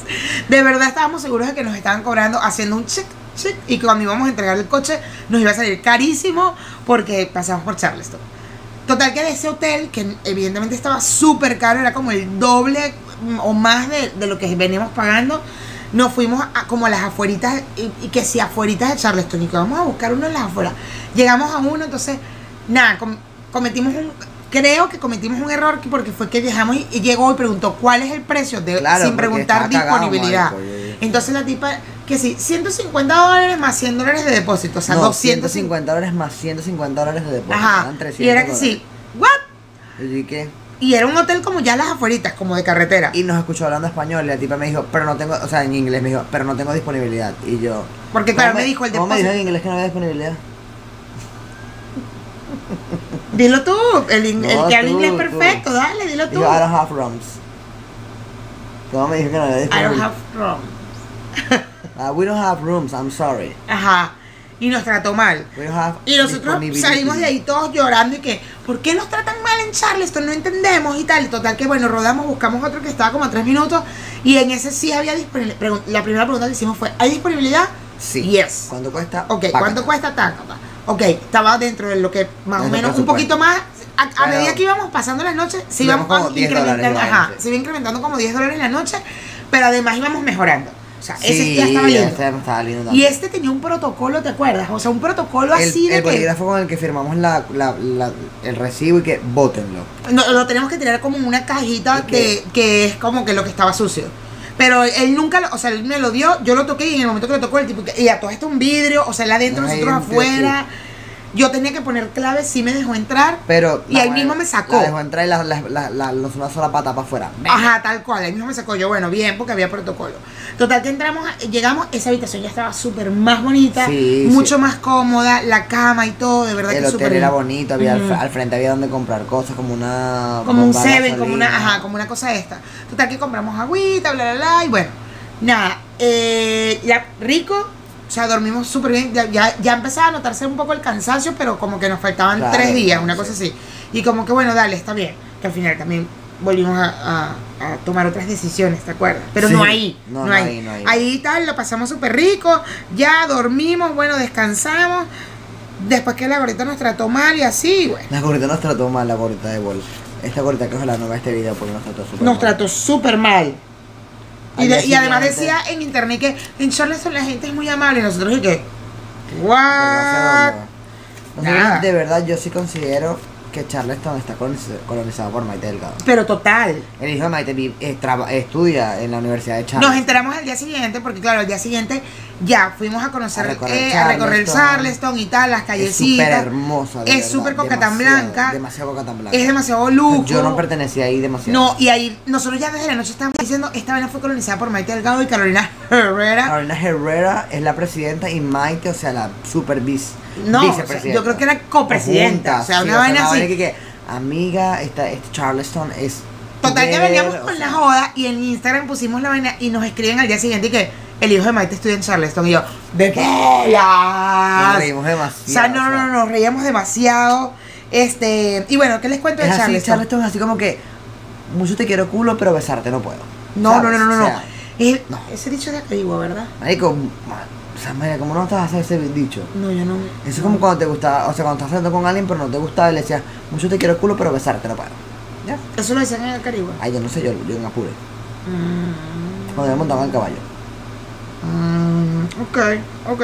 De verdad estábamos seguros de que nos estaban cobrando haciendo un check, check. Y que cuando íbamos a entregar el coche nos iba a salir carísimo porque pasamos por Charleston. Total que de ese hotel, que evidentemente estaba súper caro, era como el doble o más de, lo que veníamos pagando, nos fuimos a, como a las afueritas, y, y que si afueritas de Charleston, y que vamos a buscar uno en las afueras. Llegamos a uno, entonces, nada, com- cometimos un, creo que cometimos un error que- porque fue que viajamos y, y llegó y preguntó cuál es el precio de,
Claro,
sin preguntar
cagado,
disponibilidad. Entonces la tipa, que sí, 150 dólares más 100 dólares de depósito, o sea,
no,
250
150 dólares más 150 dólares de depósito.
Ajá.
eran 300
Y era que
dólares.
sí, ¿what?
Y dije,
Y era un hotel como ya las afueritas, como de carretera.
Y nos escuchó hablando español y la tipa me dijo, pero no tengo, o sea, en inglés me dijo, pero no tengo disponibilidad. Y yo...
Porque
¿cómo
claro, me dijo el
¿Cómo me dijo
depósito.
en inglés que no había disponibilidad?
Dilo tú, el, in- el
No,
que habla inglés
tú.
perfecto, dale, dilo tú.
Dijo, I don't have rooms. ¿Cómo me dijo que no había
I
disponibilidad?
don't have.
Ah, we don't have rooms, I'm sorry.
Ajá. Y nos trató mal.
We don't have
Y nosotros salimos de ahí todos llorando y que, ¿por qué nos tratan mal en Charleston? No entendemos y tal. Total que bueno, rodamos, buscamos otro que estaba como a tres minutos y en ese sí había disponibilidad. La primera pregunta que hicimos fue, ¿hay disponibilidad?
Sí.
Yes.
¿Cuánto cuesta?
Ok,
Pácata.
¿cuánto cuesta taca? Ok, estaba dentro de lo que más o menos, un poquito más. A, a medida que íbamos pasando las noches, se
Íbamos
íbamos
como 10
incrementando, se iba incrementando como 10 dólares la noche, pero además íbamos mejorando. O sea,
Sí,
ese ya estaba lindo.
ese estaba lindo
Y este tenía un protocolo, ¿te acuerdas? O sea, un protocolo
el,
así de
el
que
bolígrafo con el que firmamos la, la, la- el recibo y que bótenlo.
no, lo tenemos que tirar como en una cajita de, que es como que lo que estaba sucio. Pero él nunca, lo, o sea, él me lo dio, yo lo toqué y en el momento que lo tocó el tipo, y a todo esto un vidrio, o sea, él adentro,
Ay,
nosotros
tío,
afuera. Yo tenía que poner clave, sí me dejó entrar.
Pero.
Y ahí mismo me sacó.
La dejó entrar y la, la, la, la- sola pata para afuera.
Ajá, tal cual, ahí mismo me sacó yo, bueno, bien, porque había protocolo. Total que entramos, llegamos, esa habitación ya estaba súper más bonita,
Sí,
mucho
sí.
más cómoda, la cama y todo, de verdad
El
que
hotel
súper
era
bien.
bonito, había al,
Ujú.
al frente había donde comprar cosas, como una.
como un seven, como una, ajá, como una cosa esta. Total que compramos agüita, bla, bla, bla, y bueno, nada, eh, ya rico, o sea, dormimos súper bien, ya, ya, ya empezaba a notarse un poco el cansancio, pero como que nos faltaban
Claro,
tres días, una
sí.
cosa así. Y como que bueno, dale, está bien, que al final también volvimos a, a- a tomar otras decisiones, ¿te acuerdas? Pero
Sí.
no ahí,
No,
no,
no
ahí.
ahí, no ahí.
Ahí tal, lo pasamos súper rico, ya dormimos, bueno, descansamos. Después que la gorrita nos trató mal y así, bueno.
La gorrita nos trató mal, la gorrita de Bol. Esta gorrita que ojalá no vea este video porque nos trató súper
nos
mal.
trató súper mal. Y, de- además decía en internet que en Charleston la gente es muy amable. Y nosotros y
sé
what Nada.
de verdad, yo sí considero que Charleston está coloniz- colonizado por Maite Delgado.
pero total
El hijo de Maite eh, traba- estudia en la Universidad de
nos
Charleston.
enteramos al día siguiente porque claro al día siguiente ya fuimos a conocer
A recorrer
eh, a recorrer
Charleston.
Y tal las
Es súper
callecitas
hermosa.
Es súper cocatán
demasiado,
blanca.
Demasiado cocatán blanca.
es demasiado lujo
Yo no pertenecía ahí demasiado.
no y ahí nosotros ya desde la noche estábamos diciendo esta vaina fue colonizada por Maite Delgado y Carolina Herrera
Carolina Herrera es la presidenta y Maite, o sea, la super vice,
No, o sea,
vicepresidenta.
yo creo que era copresidenta, o sea,
sí,
una vaina así.
que, que, amiga, esta, este Charleston es.
Total que veníamos con
sea,
la joda y en Instagram pusimos la vaina y nos escriben al día siguiente y que el hijo de Maite estudia en Charleston y yo, ¿de qué
Nos reímos demasiado.
O sea, no, no, no, nos reíamos demasiado. Este, y bueno, ¿qué les cuento de
así,
Charleston?
Charleston es así como que. Mucho te quiero culo, pero besarte no puedo.
No, no,
¿sabes?
no, no, no.
O sea,
Es-
no.
Ese dicho de Acarigua, ¿verdad?
Marico, ma- o sea, María, ¿cómo no te vas a hacer ese dicho?
No, yo no.
Eso es como cuando te gustaba, o sea, cuando estás saliendo con alguien, pero no te gustaba y le decías, mucho te quiero culo, pero besarte no puedo. ¿Ya?
Eso lo decían en Acarigua.
Ay, yo no sé, yo, yo en apure.
Mm,
Cuando me montaban al caballo.
mm, ok, ok,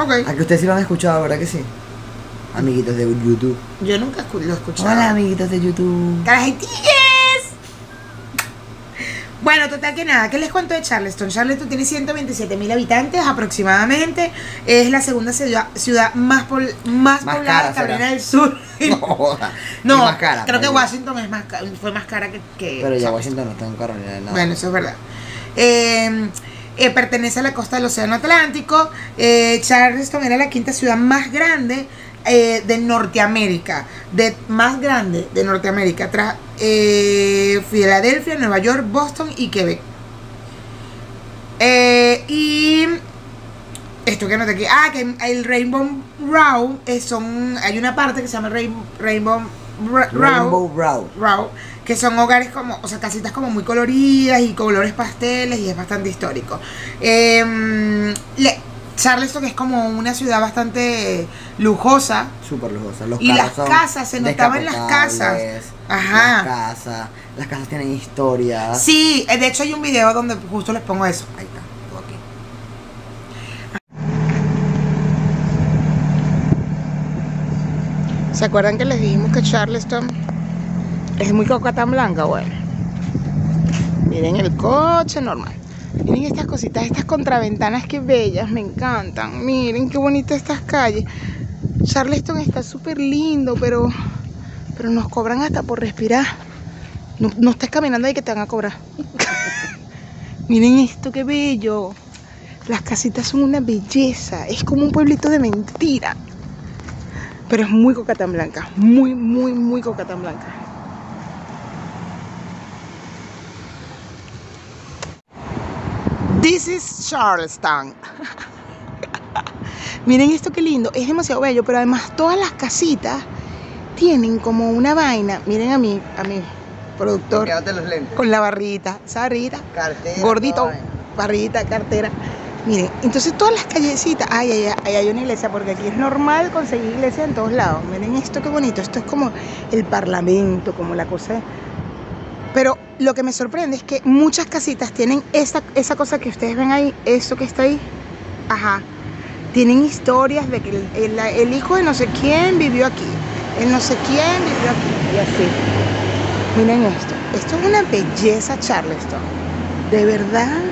ok.
Aquí ustedes sí lo han escuchado, ¿verdad que sí? Amiguitos de YouTube.
Yo nunca lo he escuchado.
Hola, amiguitos de YouTube.
Bueno, total que nada, ¿qué les cuento de Charleston? Charleston tiene 127 mil habitantes aproximadamente. Es la segunda ciudad, ciudad más, pol- más,
Más
poblada
cara
de Carolina del Sur.
No.
No,
Es más cara.
creo que. Washington es más fue más cara que... que
Pero ya. Washington no está en Carolina de nada.
Bueno, eso es verdad. Eh, eh, pertenece a la costa del Océano Atlántico. Eh, Charleston era la quinta ciudad más grande eh, de Norteamérica. De, más grande de Norteamérica. Tras eh, Filadelfia, Nueva York, Boston y Quebec. Eh, y esto que no te aquí. Ah, que el Rainbow Row son. Hay una parte que se llama Rain- Rainbow Ra-
Rainbow Row.
Row, que son hogares como, o sea, casitas como muy coloridas y colores pasteles y es bastante histórico. Em, le- Charleston es como una ciudad bastante lujosa.
Súper lujosa. Los
Y las
son
casas, se notaba en las casas. Ajá.
Las casas. Las casas tienen historia.
Sí, eh, de hecho hay un video donde justo les pongo eso.
Ahí está. todo aquí.
¿Se acuerdan que les dijimos que Charleston es muy coca tan blanca? Bueno, miren el coche normal. Miren estas cositas, estas contraventanas que bellas, me encantan. Miren qué bonitas estas calles. Charleston está súper lindo, pero, pero nos cobran hasta por respirar. No, no estés caminando ahí que te van a cobrar. miren esto, qué bello. Las casitas son una belleza. Es como un pueblito de mentira. Pero es muy coca tan blanca. Muy, muy, muy coca tan blanca. This is Charleston. Miren esto qué lindo. Es demasiado bello, pero además todas las casitas tienen como una vaina. Miren a mí, a mi productor
Quédate los lentes.
con la barrita. ¿Esa barrita?
Cartera.
Gordito, barrita, cartera. Miren, entonces todas las callecitas, ay, ay, ay, ahí hay una iglesia, porque aquí es normal conseguir iglesia en todos lados. Miren esto qué bonito, esto es como el parlamento, como la cosa.
Pero lo que me sorprende es que muchas casitas tienen esa, esa cosa que ustedes ven ahí, eso que está ahí. Ajá. Tienen historias de que el, el- el hijo de no sé quién vivió aquí, el no sé quién vivió aquí, y así. Miren esto. Esto es una belleza, Charleston. De verdad.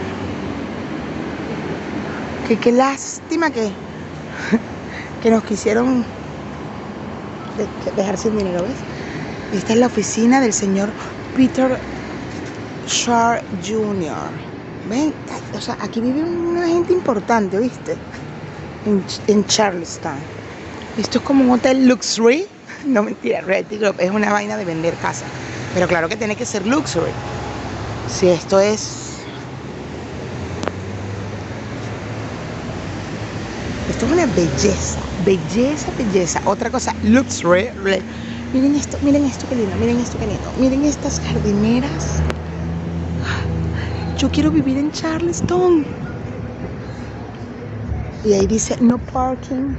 Que qué lástima que, que nos quisieron de- dejar sin dinero, ¿ves? Esta es la oficina del señor Peter Shaw Jr. Ven, o sea, aquí vive una gente importante, ¿viste? En, en Charleston. Esto es como un hotel luxury. No mentira, Realty Group es una vaina de vender casas. Pero claro que tiene que ser luxury. Si esto es. Esto es una belleza, belleza, belleza. Otra cosa, luxury. Re- Miren esto, miren esto que lindo, miren esto que lindo. Miren estas jardineras. Yo quiero vivir en Charleston. Y ahí dice no parking.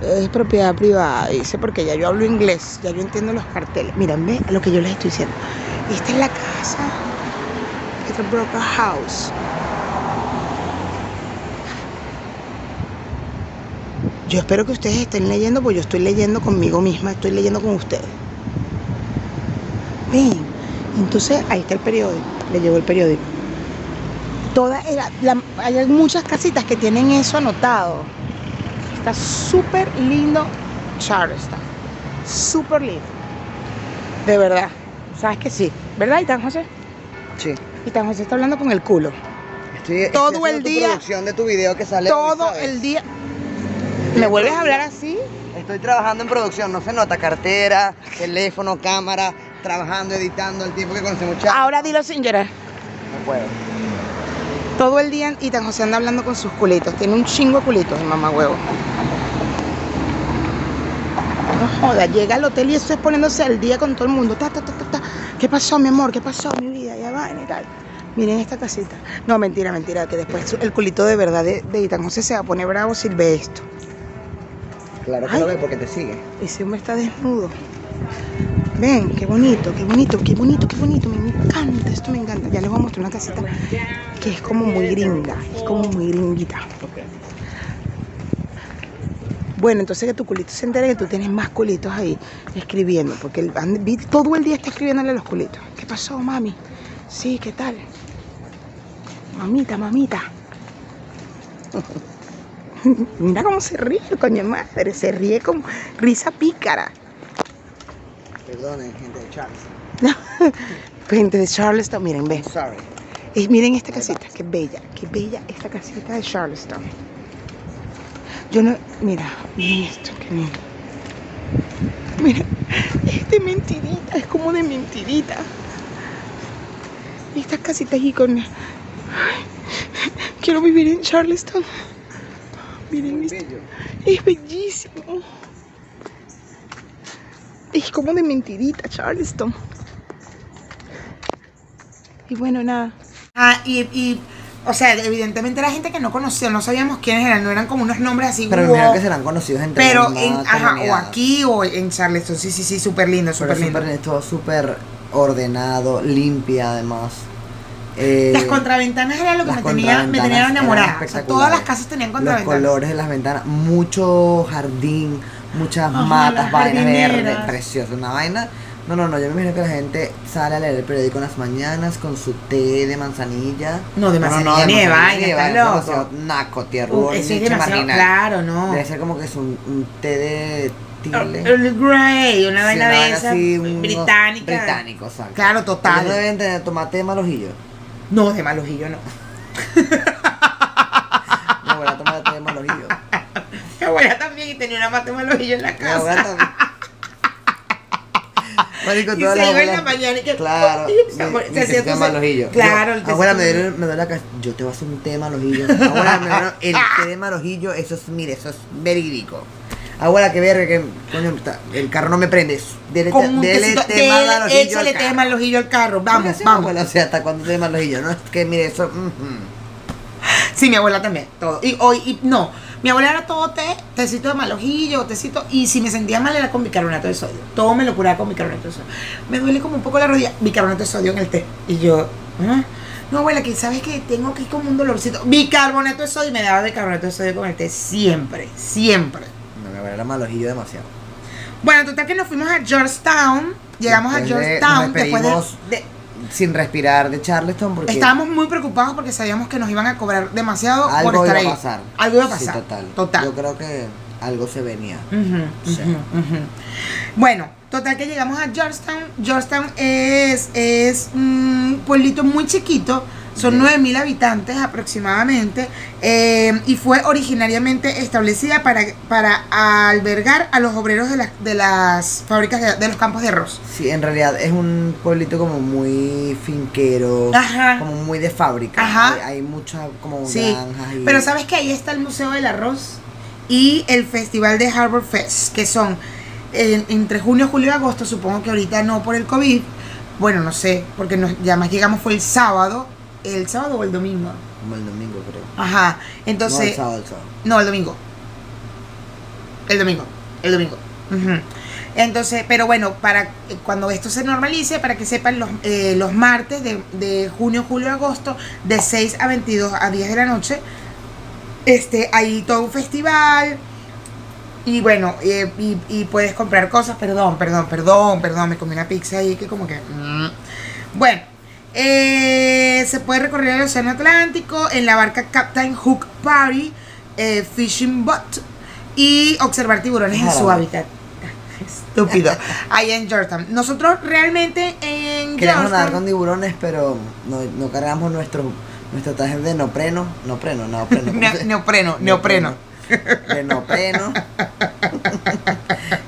Es propiedad privada, dice, porque ya yo hablo inglés, ya yo entiendo los carteles. Miren, ve lo que yo les estoy diciendo. Esta es la casa. Esta es Broker House. Yo espero que ustedes estén leyendo, porque yo estoy leyendo conmigo misma, estoy leyendo con ustedes. Ven, entonces ahí está el periódico, le llegó el periódico. Toda la- hay muchas casitas que tienen eso anotado. Está súper lindo Charleston. Súper lindo. De verdad. ¿Sabes que sí? ¿Verdad, Itan José?
Sí.
Itan José está hablando con el culo.
Estoy,
Todo
estoy
el día-
producción de tu video que sale
Todo el día. ¿Me vuelves a hablar así?
Estoy trabajando en producción, no se nota cartera, teléfono, cámara, trabajando, editando, el tiempo que conocemos mucho.
Ahora dilo sin llorar.
No puedo.
Todo el día Itan José anda hablando con sus culitos. Tiene un chingo de culitos, el mamá huevo. No joda, llega al hotel y eso es poniéndose al día con todo el mundo. Ta, ta, ta, ta, ta. ¿Qué pasó, mi amor? ¿Qué pasó, mi vida? Ya va, y tal. Miren esta casita. No, mentira, mentira, que después el culito de verdad de, de Itan José se va a poner bravo si ve esto.
Claro que
Ay.
lo ve porque te sigue.
Ese hombre está desnudo. Ven, qué bonito, qué bonito, qué bonito, qué bonito. Me encanta, esto me encanta. Ya les voy a mostrar una casita que es como muy gringa, es como muy gringuita. Bueno, entonces que tu culito se entere que tú tienes más culitos ahí escribiendo, porque el, todo el día está escribiéndole a los culitos. ¿Qué pasó, mami? Sí, ¿qué tal? Mamita, mamita. Mira cómo se ríe, coño madre, se ríe con risa pícara.
Perdonen, gente de Charles.
Gente de Charleston, miren, ven.
Sorry.
Eh, miren esta casita, qué bella, qué bella esta casita de Charleston. Yo no, mira, miren esto, qué lindo. Mira, es de mentirita, es como de mentirita. Estas casitas aquí con... Quiero vivir en Charleston. Miren esto.
Bello.
Es bellísimo. Es como de mentirita, Charleston. Y bueno, nada. Ah, y, y, o sea, evidentemente era gente que no conocía, no sabíamos quiénes eran, no eran como unos nombres así.
Pero mira que serán conocidos entre
Pero
la
en, ajá, o aquí o en Charleston, sí, sí, sí, súper lindo, súper lindo.
súper, todo súper ordenado, limpia además. Eh,
Las contraventanas era lo que me tenía, me
eran
enamorada. O sea,
espectaculares.
todas las casas tenían
Los
contraventanas.
colores de las ventanas, mucho jardín, muchas
Ajá,
matas, vainas verdes, precioso, una vaina. No, no, no, yo me imagino que la gente sale a leer el periódico en las mañanas con su té de manzanilla.
No, de manzanilla ni de vaina, estás
vaina,
loco.
es demasiado Naco,
Uh,
tierror,
eso es demasiado, claro, no.
Debe ser como que es un, un té de tile.
Earl Grey, una vaina de
vaina
esa
así, un-
británica.
Británico, exacto.
Claro, total.
Ellos deben tener tomate de mal ojillo.
No, de mal ojillo no.
Mi abuela toma té de mal ojillo.
Mi abuela también y tenía una mata de mal ojillo en la
Mi abuela
casa.
también. Marico,
Y se iba en la mañana y que-
Claro.
se se hacía
té de
tu-
mal ojillo.
Claro,
Yo, Abuela, me duele, me duele la cabeza. Yo te voy a hacer un té de mal ojillo. Abuela, me duele el té de mal ojillo, eso es, mire, eso es verídico. Abuela, que verga, que coño, está- el carro no me prende. Dele, dele
dele-
ojillo.
échale
al carro.
mal ojillo al carro. Vamos, vamos.
Abuela, o sea, hasta cuando de mal ojillo. No es que, mire, eso. ujú.
Sí, mi abuela también, todo. Y hoy, y no,
Mi abuela era todo té, tecito de malojillo, tecito, y si me sentía mal era con bicarbonato de sodio. Todo me lo curaba con bicarbonato de sodio. Me duele como un poco la rodilla, bicarbonato de sodio en el té. Y yo, ¿ah? no abuela, que sabes que tengo aquí como un dolorcito. Bicarbonato de sodio y me daba bicarbonato de sodio con el té siempre, siempre.
No, mi abuela era malojillo demasiado.
Bueno, total que nos fuimos a Georgetown. Llegamos a
de-
Georgetown
nos
después de-
Sin respirar de Charleston porque
Estábamos muy preocupados porque sabíamos que nos iban a cobrar demasiado
algo
por estar
iba a
ahí.
pasar.
Algo iba a
Sí,
pasar.
total.
Total.
Yo creo que algo se venía.
Bueno, total que llegamos a Georgetown. Georgetown es, es un pueblito muy chiquito. Son
Sí.
9.000 habitantes aproximadamente. eh, y fue originariamente establecida para, para albergar a los obreros de, las de las fábricas de, de los campos de arroz.
Sí, en realidad es un pueblito como muy finquero,
Ajá.
como muy de fábrica.
Ajá.
Hay, hay muchas como
Sí,
granjas y
pero sabes que ahí está el Museo del Arroz y el Festival de Harbor Fest, que son en- entre junio, julio y agosto, supongo que ahorita no por el COVID, bueno, no sé, porque nos, ya más llegamos fue el sábado, el sábado o el domingo.
como el domingo creo.
Ajá,
no,
entonces,
el sábado, el sábado.
no, el domingo. El domingo, el domingo. Entonces, pero bueno, para cuando esto se normalice, para que sepan, los, eh, los martes de, de junio, julio, agosto, de 6 a 22 a 10 de la noche, este, hay todo un festival. Y bueno, eh, y, y puedes comprar cosas, perdón, perdón, perdón, perdón, me comí una pizza ahí que como que... mm. Bueno, eh, se puede recorrer el Océano Atlántico en la barca Captain Hook Party, eh, Fishing Boat, y observar tiburones en su hábitat. Estúpido. Ahí en Georgetown. Nosotros realmente en
Queríamos nadar con tiburones, pero no, no cargamos nuestro, nuestro traje de neopreno. Nopreno, neopreno. ¿cómo
Ne-
se-
neopreno, neopreno.
De neopreno.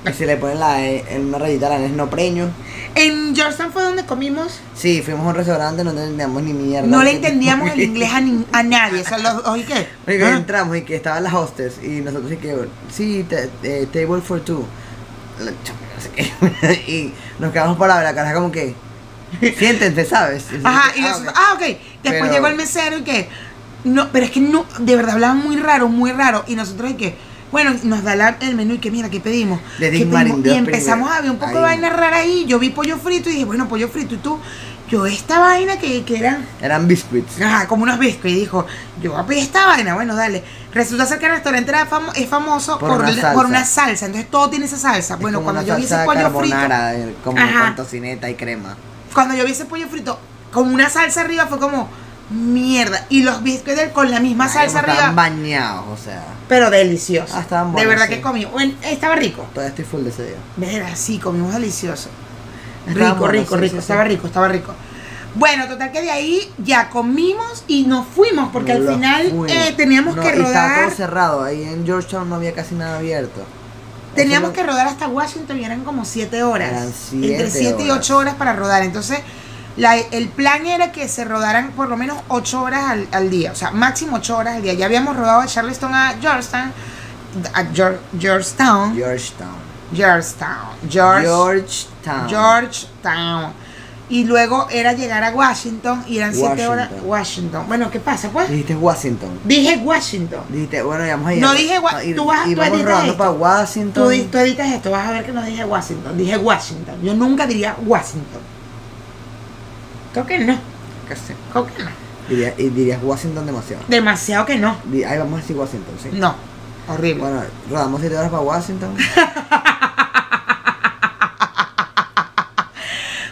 y se le pone la, E en una rayita la N es nopreño.
En Georgetown fue donde comimos.
Sí, fuimos a un restaurante, no entendíamos ni mierda.
No le entendíamos el inglés a, ni- a nadie. O sea, los, ¿qué?
Oye,
Ah.
entramos y que estaban las hostess y nosotros y que, sí, te- eh, table for two. Y nos quedamos por la cara como que, siéntense, ¿sabes?
Ajá, y
Ah,
nosotros, ah, ok. Después
Pero-
llegó el mesero y que, no, pero es que no, de verdad hablaban muy raro, muy raro. Y nosotros y que, bueno, nos da la- el menú y que, mira, ¿qué pedimos?
Le
¿Qué
di
pedimos? Y empezamos a ver un poco de
Ahí.
vaina rara ahí. Yo vi pollo frito y dije, bueno, pollo frito. Y tú, yo esta vaina que, que eran,
Eran biscuits.
ajá, como unos biscuits. Y dijo, yo voy a pedir esta vaina, bueno, dale. Resulta ser que el restaurante era famo- es famoso
Por
por,
una salsa.
por una salsa. Entonces todo tiene esa salsa.
Es
Bueno, cuando yo vi ese pollo frito.
carbonara, eh, como
Ajá.
con tocineta y crema.
cuando yo vi ese pollo frito con una salsa arriba fue como mierda y los biscuits con la misma salsa
como estaban
arriba
bañados, o sea.
pero delicioso
Ah, estaban
de
buenos,
verdad
sí.
que comí bueno, estaba rico
Todavía estoy full de ese día.
Verá, sí comimos delicioso
Estaban
rico
buenos,
rico
sí,
rico
sí,
estaba rico estaba rico bueno total que de ahí ya comimos y nos fuimos porque al final eh, teníamos
No,
que
y Estaba
rodar
todo cerrado. Ahí en Georgetown no había casi nada abierto.
teníamos
Eso
que rodar hasta Washington y eran como 7 horas
Eran siete
entre 7 y
horas.
8 horas para rodar entonces la- el plan era que se rodaran por lo menos 8 horas al, al día, o sea, máximo 8 horas al día. Ya habíamos rodado de Charleston a Georgetown, a Geor- Georgetown,
Georgetown.
Georgetown, George,
Georgetown.
Georgetown. Y luego era llegar a Washington y eran 7 horas.
Washington.
Washington. Bueno, ¿qué pasa pues?
Dijiste Washington.
Dije Washington.
Dijiste, bueno, ya vamos a ir.
No dije Wa-
y,
tú vas-
y
tú editas esto.
para
Tú,
Washington.
di- tú editas esto, vas a ver que no dije Washington, dije Washington. Yo nunca diría Washington. Creo que no, creo que no.
Diría- y dirías Washington demasiado.
Demasiado que no.
Ahí vamos a decir Washington, sí.
No, horrible.
Bueno, rodamos 7 horas para Washington.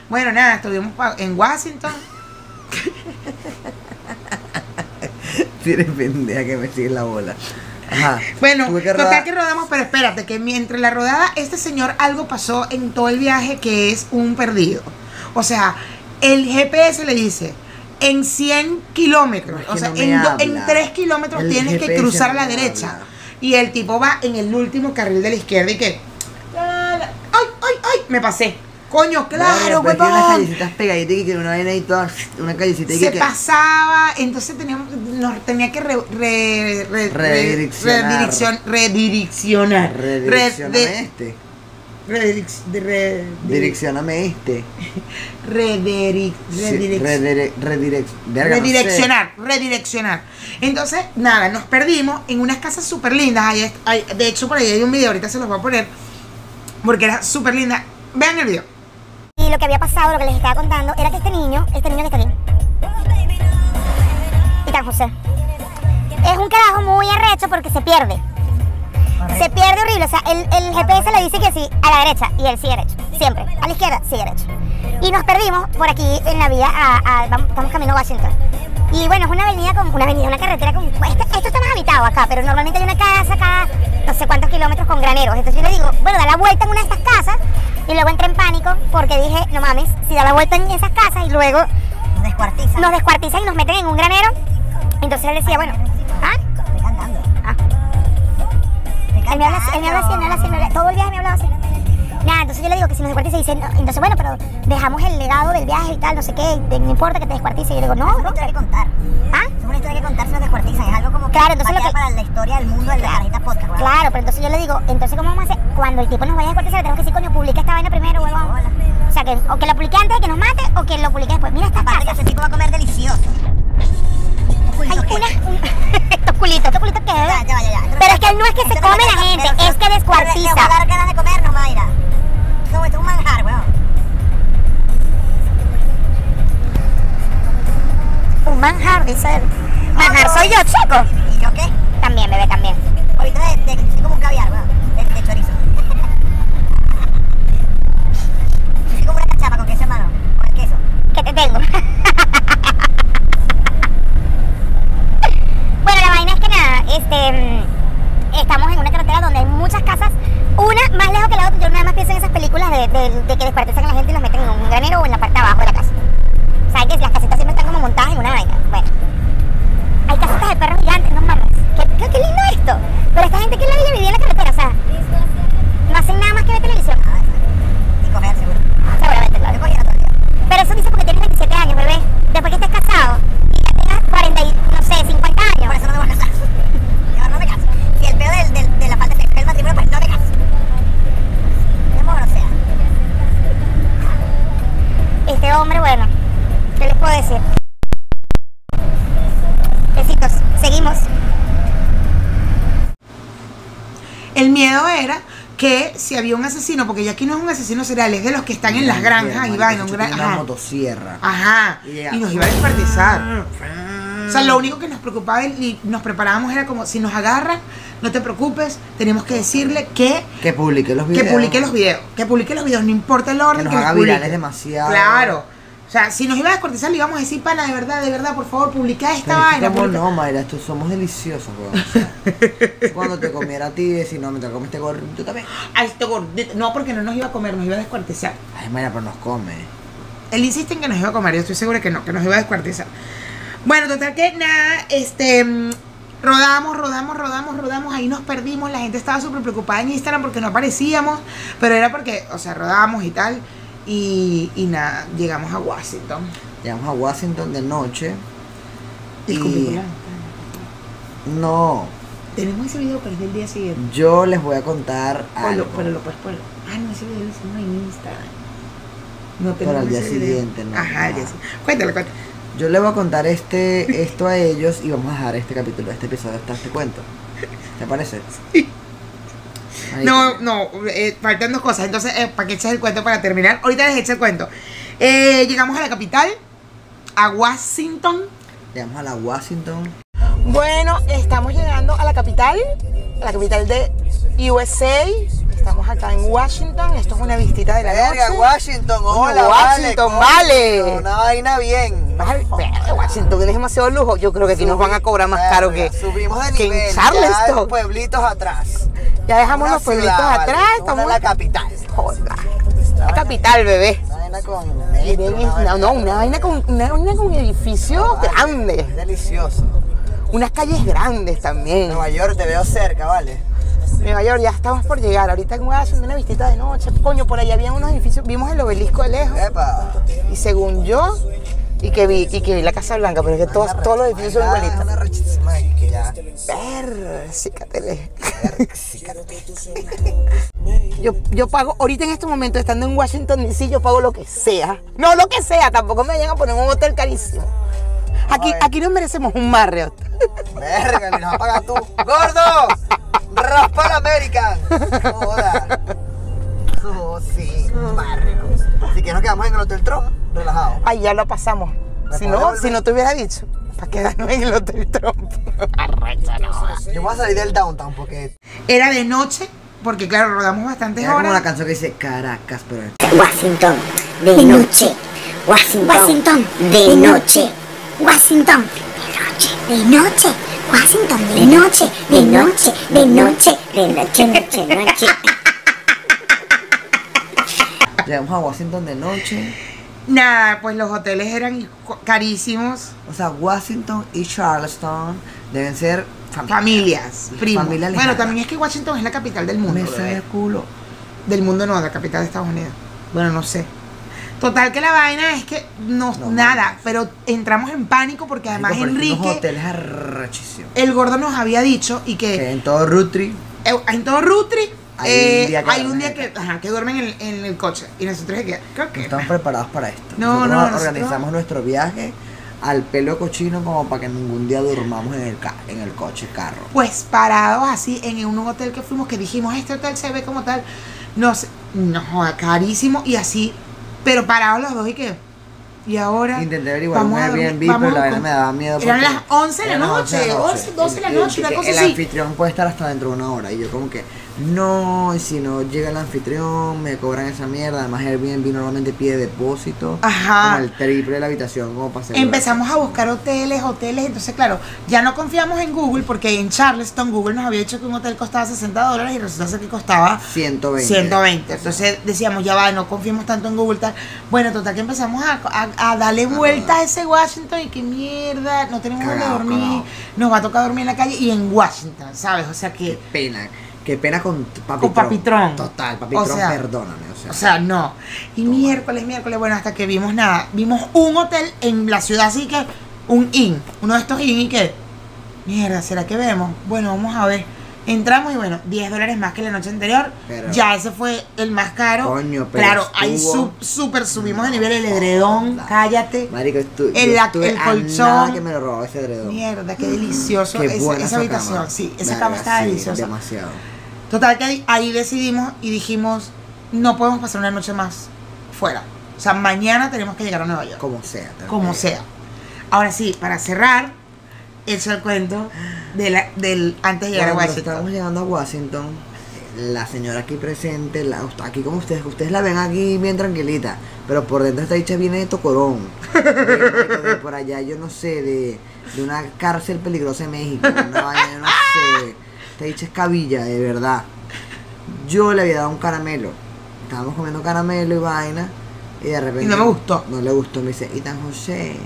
Bueno, nada, estuvimos en Washington.
Si eres pendeja que me sigue la bola. Ajá.
Bueno,
que
total que rodamos, pero espérate, que mientras la rodada, este señor algo pasó en todo el viaje que es un perdido. O sea, el GPS le dice, en 100 kilómetros, o
que
sea,
no
en, do- en 3 kilómetros
El
tienes que
GPS
cruzar a la derecha.
habla.
Y el tipo va en el último carril de la izquierda y que... la, ¡Ay, ay, ay! Me pasé. Coño, claro,
Bueno, pero es que unas
huevón.
callecitas pegaditas y que una vaina ahí toda, una callecita y
se
que,
pasaba, entonces teníamos, nos tenía que re- re- re- re-
Redireccionar.
redireccion- redireccionar.
redireccioname
Re- de-
este.
Rediric- de re- de-
Direccioname este.
rediric- redirec-
redire- redirec- verga, no sé.
redireccionar, redireccionar. Entonces, nada, nos perdimos en unas casas súper lindas. Ahí- de hecho, por ahí hay un video, ahorita se los voy a poner, porque era súper linda. Vean el video.
Y lo que había pasado, lo que les estaba contando, era que este niño, este niño que está aquí, Itan José, es un carajo muy arrecho porque se pierde. Se pierde horrible, o sea, el, el GPS le dice que sí, a la derecha, y él sigue derecho, siempre. A la izquierda, sigue derecho. Y nos perdimos por aquí en la vía, a, a- vamos- estamos camino a Washington. Y bueno, es una avenida con una avenida, una carretera con. Esto, esto está más habitado acá, pero normalmente hay una casa cada no sé cuántos kilómetros con graneros. Entonces yo le digo, bueno, da la vuelta en una de estas casas. Y luego entré en pánico porque dije, no mames, si da la vuelta en esas casas y luego
Nos descuartizan.
nos descuartizan y nos meten en un granero. Entonces él decía, bueno, ¿ah?
Estoy cantando.
Ah. Él me habla así, él me habla así, él me habla así, me habla- todo el viaje me hablaba así. Nada, entonces yo le digo que si nos descuartiza dice, no, entonces bueno, pero dejamos el legado del viaje y tal, no sé qué, no importa que te descuartice. Y yo le digo, no,
Es una historia que contar.
¿Ah?
Es una historia que contar si nos descuartizan. Es algo como
Claro, entonces lo que-
para la historia del mundo del de Carajita Podcast. ¿verdad?
Claro, pero entonces yo le digo, entonces ¿cómo vamos a hacer? Cuando el tipo nos vaya a descuartizar, tenemos que decir, coño, publica esta vaina primero, huevón. O sea, que o que lo publique antes de que nos mate o que lo publique después. Mira estas
Aparte que
casas.
ese tipo va a comer
es que que se come la gente, es que descuartiza.
Le va a dar ganas de comernos, Mayra. Esto esto es un manjar, weón.
Un manjar, dice él. Manjar soy yo, chico.
¿Y yo qué?
También, bebé, también.
Ahorita soy como un caviar, weón. De, chorizo. Soy como una cachapa con queso, hermano. Con el queso.
¿Qué te tengo? bueno, la vaina es que nada, este, mm, estamos en una carretera donde hay muchas casas, una más lejos que la otra. Yo nada más pienso en esas películas de, que descuartizan a la gente y los meten en un granero o en la parte de abajo de la casa. ¿Sabes que las casitas siempre están como montadas en una vaina? Bueno, hay casitas de perros gigantes, no mames. ¿Qué, lindo esto. Pero esta gente que la vivía en la carretera, o sea, no hacen nada más que ver televisión.
Y comer, seguro.
Seguramente, claro. Pero eso dice
si
había un asesino, porque ya aquí no es un asesino serial, es de los que están en las granjas y van en un gran.
Una
Ajá.
motosierra.
Ajá.
Y
nos iba a descuartizar. O sea, lo único que nos preocupaba y nos preparábamos era como, si nos agarran, no te preocupes, tenemos que decirle que,
Que publique los
que
videos.
publique los videos. Que publique los videos, no importa el orden.
Que nos
los
haga virales demasiado.
Claro. O sea, si nos iba a descuartizar, le íbamos a decir, pana, de verdad, de verdad, por favor, publica esta vaina.
¿Cómo
publica-
no, Mayra? Estos somos deliciosos, weón. O sea, cuando te comiera a ti, decir, no, me te comiste gordito también.
Ay, este gordito. No, porque no nos iba a comer, nos iba a descuartizar.
Ay, Mayra, pero nos come.
Él insiste en que nos iba a comer, yo estoy segura que no, que nos iba a descuartizar. Bueno, total que nada, este rodamos, rodamos, rodamos, rodamos, ahí nos perdimos, la gente estaba súper preocupada en Instagram porque no aparecíamos, pero era porque, o sea, rodábamos y tal, y, y nada, llegamos a Washington.
Llegamos a Washington de noche. Y no,
Tenemos ese video, pero es del día siguiente.
yo les voy a contar
Ponlo,
algo.
pero lo puedes poner. Ah, no, ese video lo hicimos en Instagram. No
Pero al
tenemos
día
video.
siguiente, ¿no?
Ajá, al día
Ah.
siguiente. Cuéntale, cuéntale.
Yo les voy a contar este, esto a ellos y vamos a dejar este capítulo, este episodio hasta este cuento. ¿Te parece?
No, no, eh, faltan dos cosas. Entonces, eh, para que eches el cuento para terminar. Ahorita les eché el cuento. Eh, llegamos a la capital, a Washington.
Llegamos a la Washington.
Bueno, estamos llegando a la capital, a la capital de USA. Estamos acá en Washington. Esto es una visita de la
Verga,
noche.
Washington, hola,
Washington, vale.
Una vaina bien.
Ay, verga, Washington es demasiado lujo. Yo creo que aquí nos van a cobrar más caro que,
Subimos de
que
nivel.
en
ya pueblitos atrás.
Ya dejamos
Una
los pueblitos
ciudad, vale,
atrás.
no
Estamos
una la capital.
Joda. La capital, bebé.
Una vaina con metro, una
no,
vaina-
no, una vaina con, una vaina con edificios
Es
grandes.
delicioso.
Unas calles grandes también.
Nueva York te veo cerca, ¿vale?
Nueva York, ya estamos por llegar. Ahorita en Washington, una visita de noche. Coño, por allá había unos edificios. Vimos el obelisco de lejos.
Epa.
Y según yo, y que vi, y que vi la Casa Blanca, pero es que todos, todos los edificios son
Vaina-
igualitos.
Una rechísima que ya.
Ver, cícatele. Yo, yo pago, ahorita en este momento, estando en Washington DC, yo pago lo que sea. No lo que sea, tampoco me vayan a poner un hotel carísimo. Aquí, aquí no merecemos un Marriott.
Verga, ni nos vas a pagar tú. ¡Gordo! ¡Raspa la American! Joda. Oh, sí, barricos. Así que nos quedamos en el Hotel Tron, relajados.
Ay, ya lo pasamos.
¿Me
Si no,
volver?
si no te hubiera dicho, para quedarnos en el Hotel Trump. Arrecha, no.
Yo voy a salir del downtown porque
Era de noche, porque claro, rodamos bastantes
era como
horas.
una canción que dice Caracas, pero
Washington, de noche. Washington,
Washington,
de noche.
Washington, de noche. Washington, de noche.
De noche, de noche, de noche, noche, noche.
llegamos a Washington de noche.
Nada, pues los hoteles eran carísimos.
O sea, Washington y Charleston deben ser fam-
Familias, primos.
Familia
bueno, también es que Washington es la capital del mundo. Bebé.
de culo.
Del mundo no, la capital de Estados Unidos. Bueno, no sé. Total que la vaina es que no,
No,
nada, pero entramos en pánico porque además
que unos
Enrique,
hoteles
el gordo nos había dicho y que
Que en todo Rutri.
Eh, en todo Rutri
Hay
eh,
un día que
hay un día
en el
que, ajá, que duermen en el, en el coche. Y nosotros que creo
no
que
estamos preparados para esto.
No,
Nosotros
no, nosotros-
organizamos nuestro viaje al pelo cochino como para que ningún día durmamos en el, ca- en el coche, carro.
pues parados así en un hotel que fuimos que dijimos este hotel se ve como tal nos no joda, carísimo y así pero parados los dos y que y ahora
Intenté averiguar un Airbnb, pero la verdad me daba miedo.
Eran las 11 de la
eran las 11
noche, 11, 12 de la noche, una cosa
El
así.
anfitrión puede estar hasta dentro de una hora. Y yo como que, no, y si no llega el anfitrión, me cobran esa mierda. Además Airbnb normalmente pide depósito.
Ajá.
Como el triple de la habitación, como para.
Empezamos a buscar hoteles, hoteles, entonces claro, ya no confiamos en Google porque en Charleston Google nos había dicho que un hotel costaba 60 dólares y resulta ser que costaba
120.
120. Entonces decíamos, ya va, no confiemos tanto en Google. Tal. Bueno, total que empezamos a, a- a darle vuelta a ese Washington y qué mierda, no tenemos dónde dormir, nos va a tocar dormir en la calle y en Washington, ¿sabes? O sea
Qué
que,
pena. Qué pena con Papitrón.
Con Papitrón.
Total, Papitrón,
O sea,
perdóname. O sea,
o sea, no. Y miércoles, miércoles, bueno, hasta que vimos nada, vimos un hotel en la ciudad, así que un inn, uno de estos inn y que, mierda, ¿será que vemos? Bueno, vamos a ver. Entramos y bueno, 10 dólares más que la noche anterior.
Pero-
ya ese fue el más caro.
Coño, pero
Claro, ahí sub- súper subimos de nivel el edredón, cállate.
Marico, estu
El- la- el colchón.
nada que me lo robó ese edredón.
Mierda, qué delicioso
Qué
esa habitación.
cama.
Sí, esa
Verga,
cama estaba
sí,
deliciosa.
Demasiado.
Total que ahí, decidimos y dijimos, no podemos pasar una noche más fuera. O sea, mañana tenemos que llegar a Nueva York.
Como sea. lo
Como sea. Ahora sí, para cerrar, hecho el cuento de la- del antes de llegar
Cuando
a Washington.
estábamos llegando a Washington, la señora aquí presente, la, aquí como ustedes, ustedes la ven aquí bien tranquilita, pero por dentro esta dicha viene de Tocorón. De- de- de por allá, yo no sé, de, de una cárcel peligrosa en México. Vaina, yo no sé. Esta dicha es cabilla, de verdad. Yo le había dado un caramelo. Estábamos comiendo caramelo y vaina. Y de repente.
Y no me gustó.
No le gustó. Me dice, y tan José.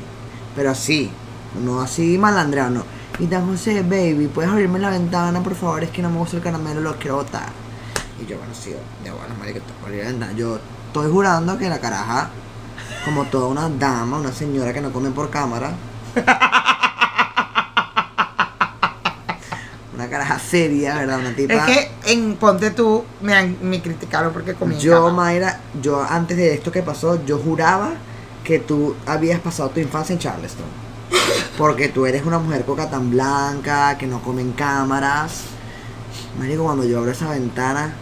Pero así. No así malandreado, no. Y tan José, baby, ¿puedes abrirme la ventana, por favor? Es que no me gusta el caramelo, lo quiero botar. Y yo, bueno, sí, de bueno, marica, te voy a abrir la ventana. Yo estoy jurando que la caraja, como toda una dama, una señora que no come por cámara. Una caraja seria, ¿verdad? Una tipa.
Es que en Ponte tú me, han- me criticaron porque comí
Yo,
cama.
Mayra, yo antes de esto que pasó, yo juraba que tú habías pasado tu infancia en Charleston. Porque tú eres una mujer coca tan blanca, que no come en cámaras. Marico, cuando yo abro esa ventana,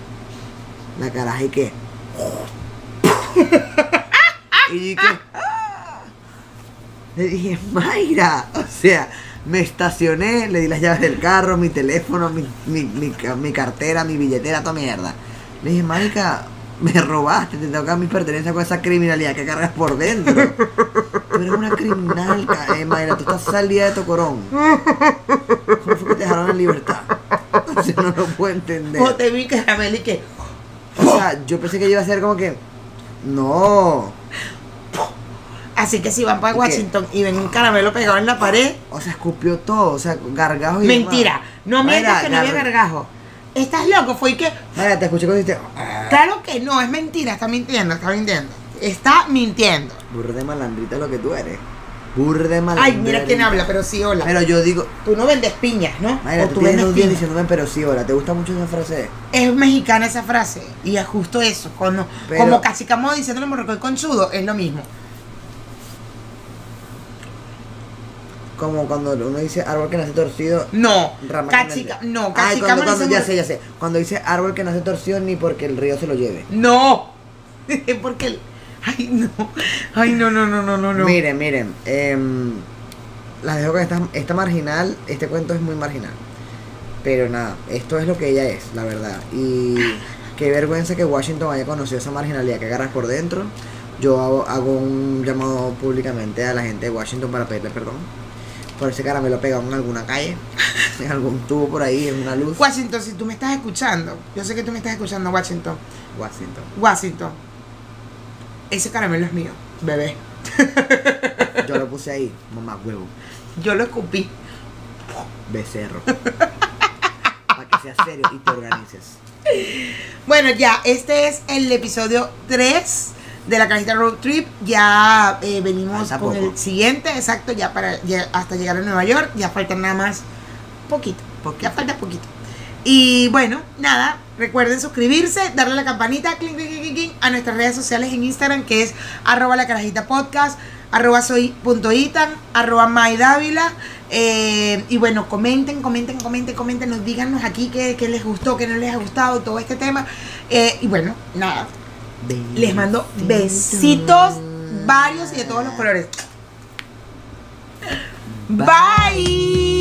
la caraja y que. y. "Ah". Le dije, Mayra, o sea, me estacioné, le di las llaves del carro, mi teléfono, mi, mi, mi, mi cartera, mi billetera, toda mierda. Le dije, Marica, me robaste, te toca mis pertenencias con esa criminalidad que cargas por dentro. Tú eres una criminal, eh, Mayra, tú estás salida de Tocorón. ¿Cómo fue que te dejaron en libertad? O sea, no lo puedo entender.
O te vi caramelo y que,
O sea, yo pensé que iba a ser como que. No.
Así que si van para
¿Y qué?
Washington y ven un caramelo pegado en la pared,
O sea, escupió todo. O sea, gargajos y
mentira.
demás.
No mientas
Mayra,
que no había
gar-
gargajo. Estás loco, fue que,
Mayra, te escuché cuando dijiste.
claro que no, es mentira, está mintiendo, está mintiendo. Está mintiendo.
Burro de malandrita lo que tú eres. Burde mal.
Ay, mira quién habla, pero sí, hola.
Pero yo digo,
Tú no vendes piñas, ¿no?
Mayra,
o
tú
tú
tienes dos días diciéndome, pero sí, hola. ¿Te gusta mucho esa frase?
Es mexicana esa frase. Y es justo eso. Cuando,
Pero-
como cachicamo diciéndole morrocoy conchudo, es lo mismo.
Como cuando uno dice árbol que nace torcido,
No,
rama
cachica, no,
Ay,
cachicamo
cuando, cuando, ya sé, ya sé. Cuando dice árbol que nace torcido, ni porque el río se lo lleve.
No. Porque el- Ay, no. Ay, no, no, no, no, no, no.
Miren, miren. em, las dejo con esta, esta marginal. Este cuento es muy marginal. Pero nada, esto es lo que ella es, la verdad. Y qué vergüenza que Washington haya conocido esa marginalidad que agarras por dentro. Yo hago, hago un llamado públicamente a la gente de Washington para pedirle perdón. Por ese caramelo pegado en alguna calle, en algún tubo por ahí, en una luz.
Washington, si tú me estás escuchando, yo sé que tú me estás escuchando, Washington.
Washington.
Washington. Ese caramelo es mío, bebé.
Yo lo puse ahí, mamá huevo,
Yo lo escupí.
becerro. Para que seas serio y te organices.
Bueno, ya, este es el episodio 3 de la cajita Road Trip. Ya eh, venimos
Falta
con
poco.
el siguiente, exacto, ya para lle- hasta llegar a Nueva York. Ya falta nada más poquito. Ya falta poquito. Y bueno, nada, recuerden suscribirse, darle a la campanita, clink, clink, clink, clink, a nuestras redes sociales en Instagram, que es arroba la carajita podcast, arroba soy punto itan, arroba maidávila. Eh, y bueno, comenten, comenten, comenten, comenten, nos díganos aquí qué, qué les gustó, qué no les ha gustado, todo este tema. Eh, y bueno, nada, les mando besitos varios y de todos los colores. Bye.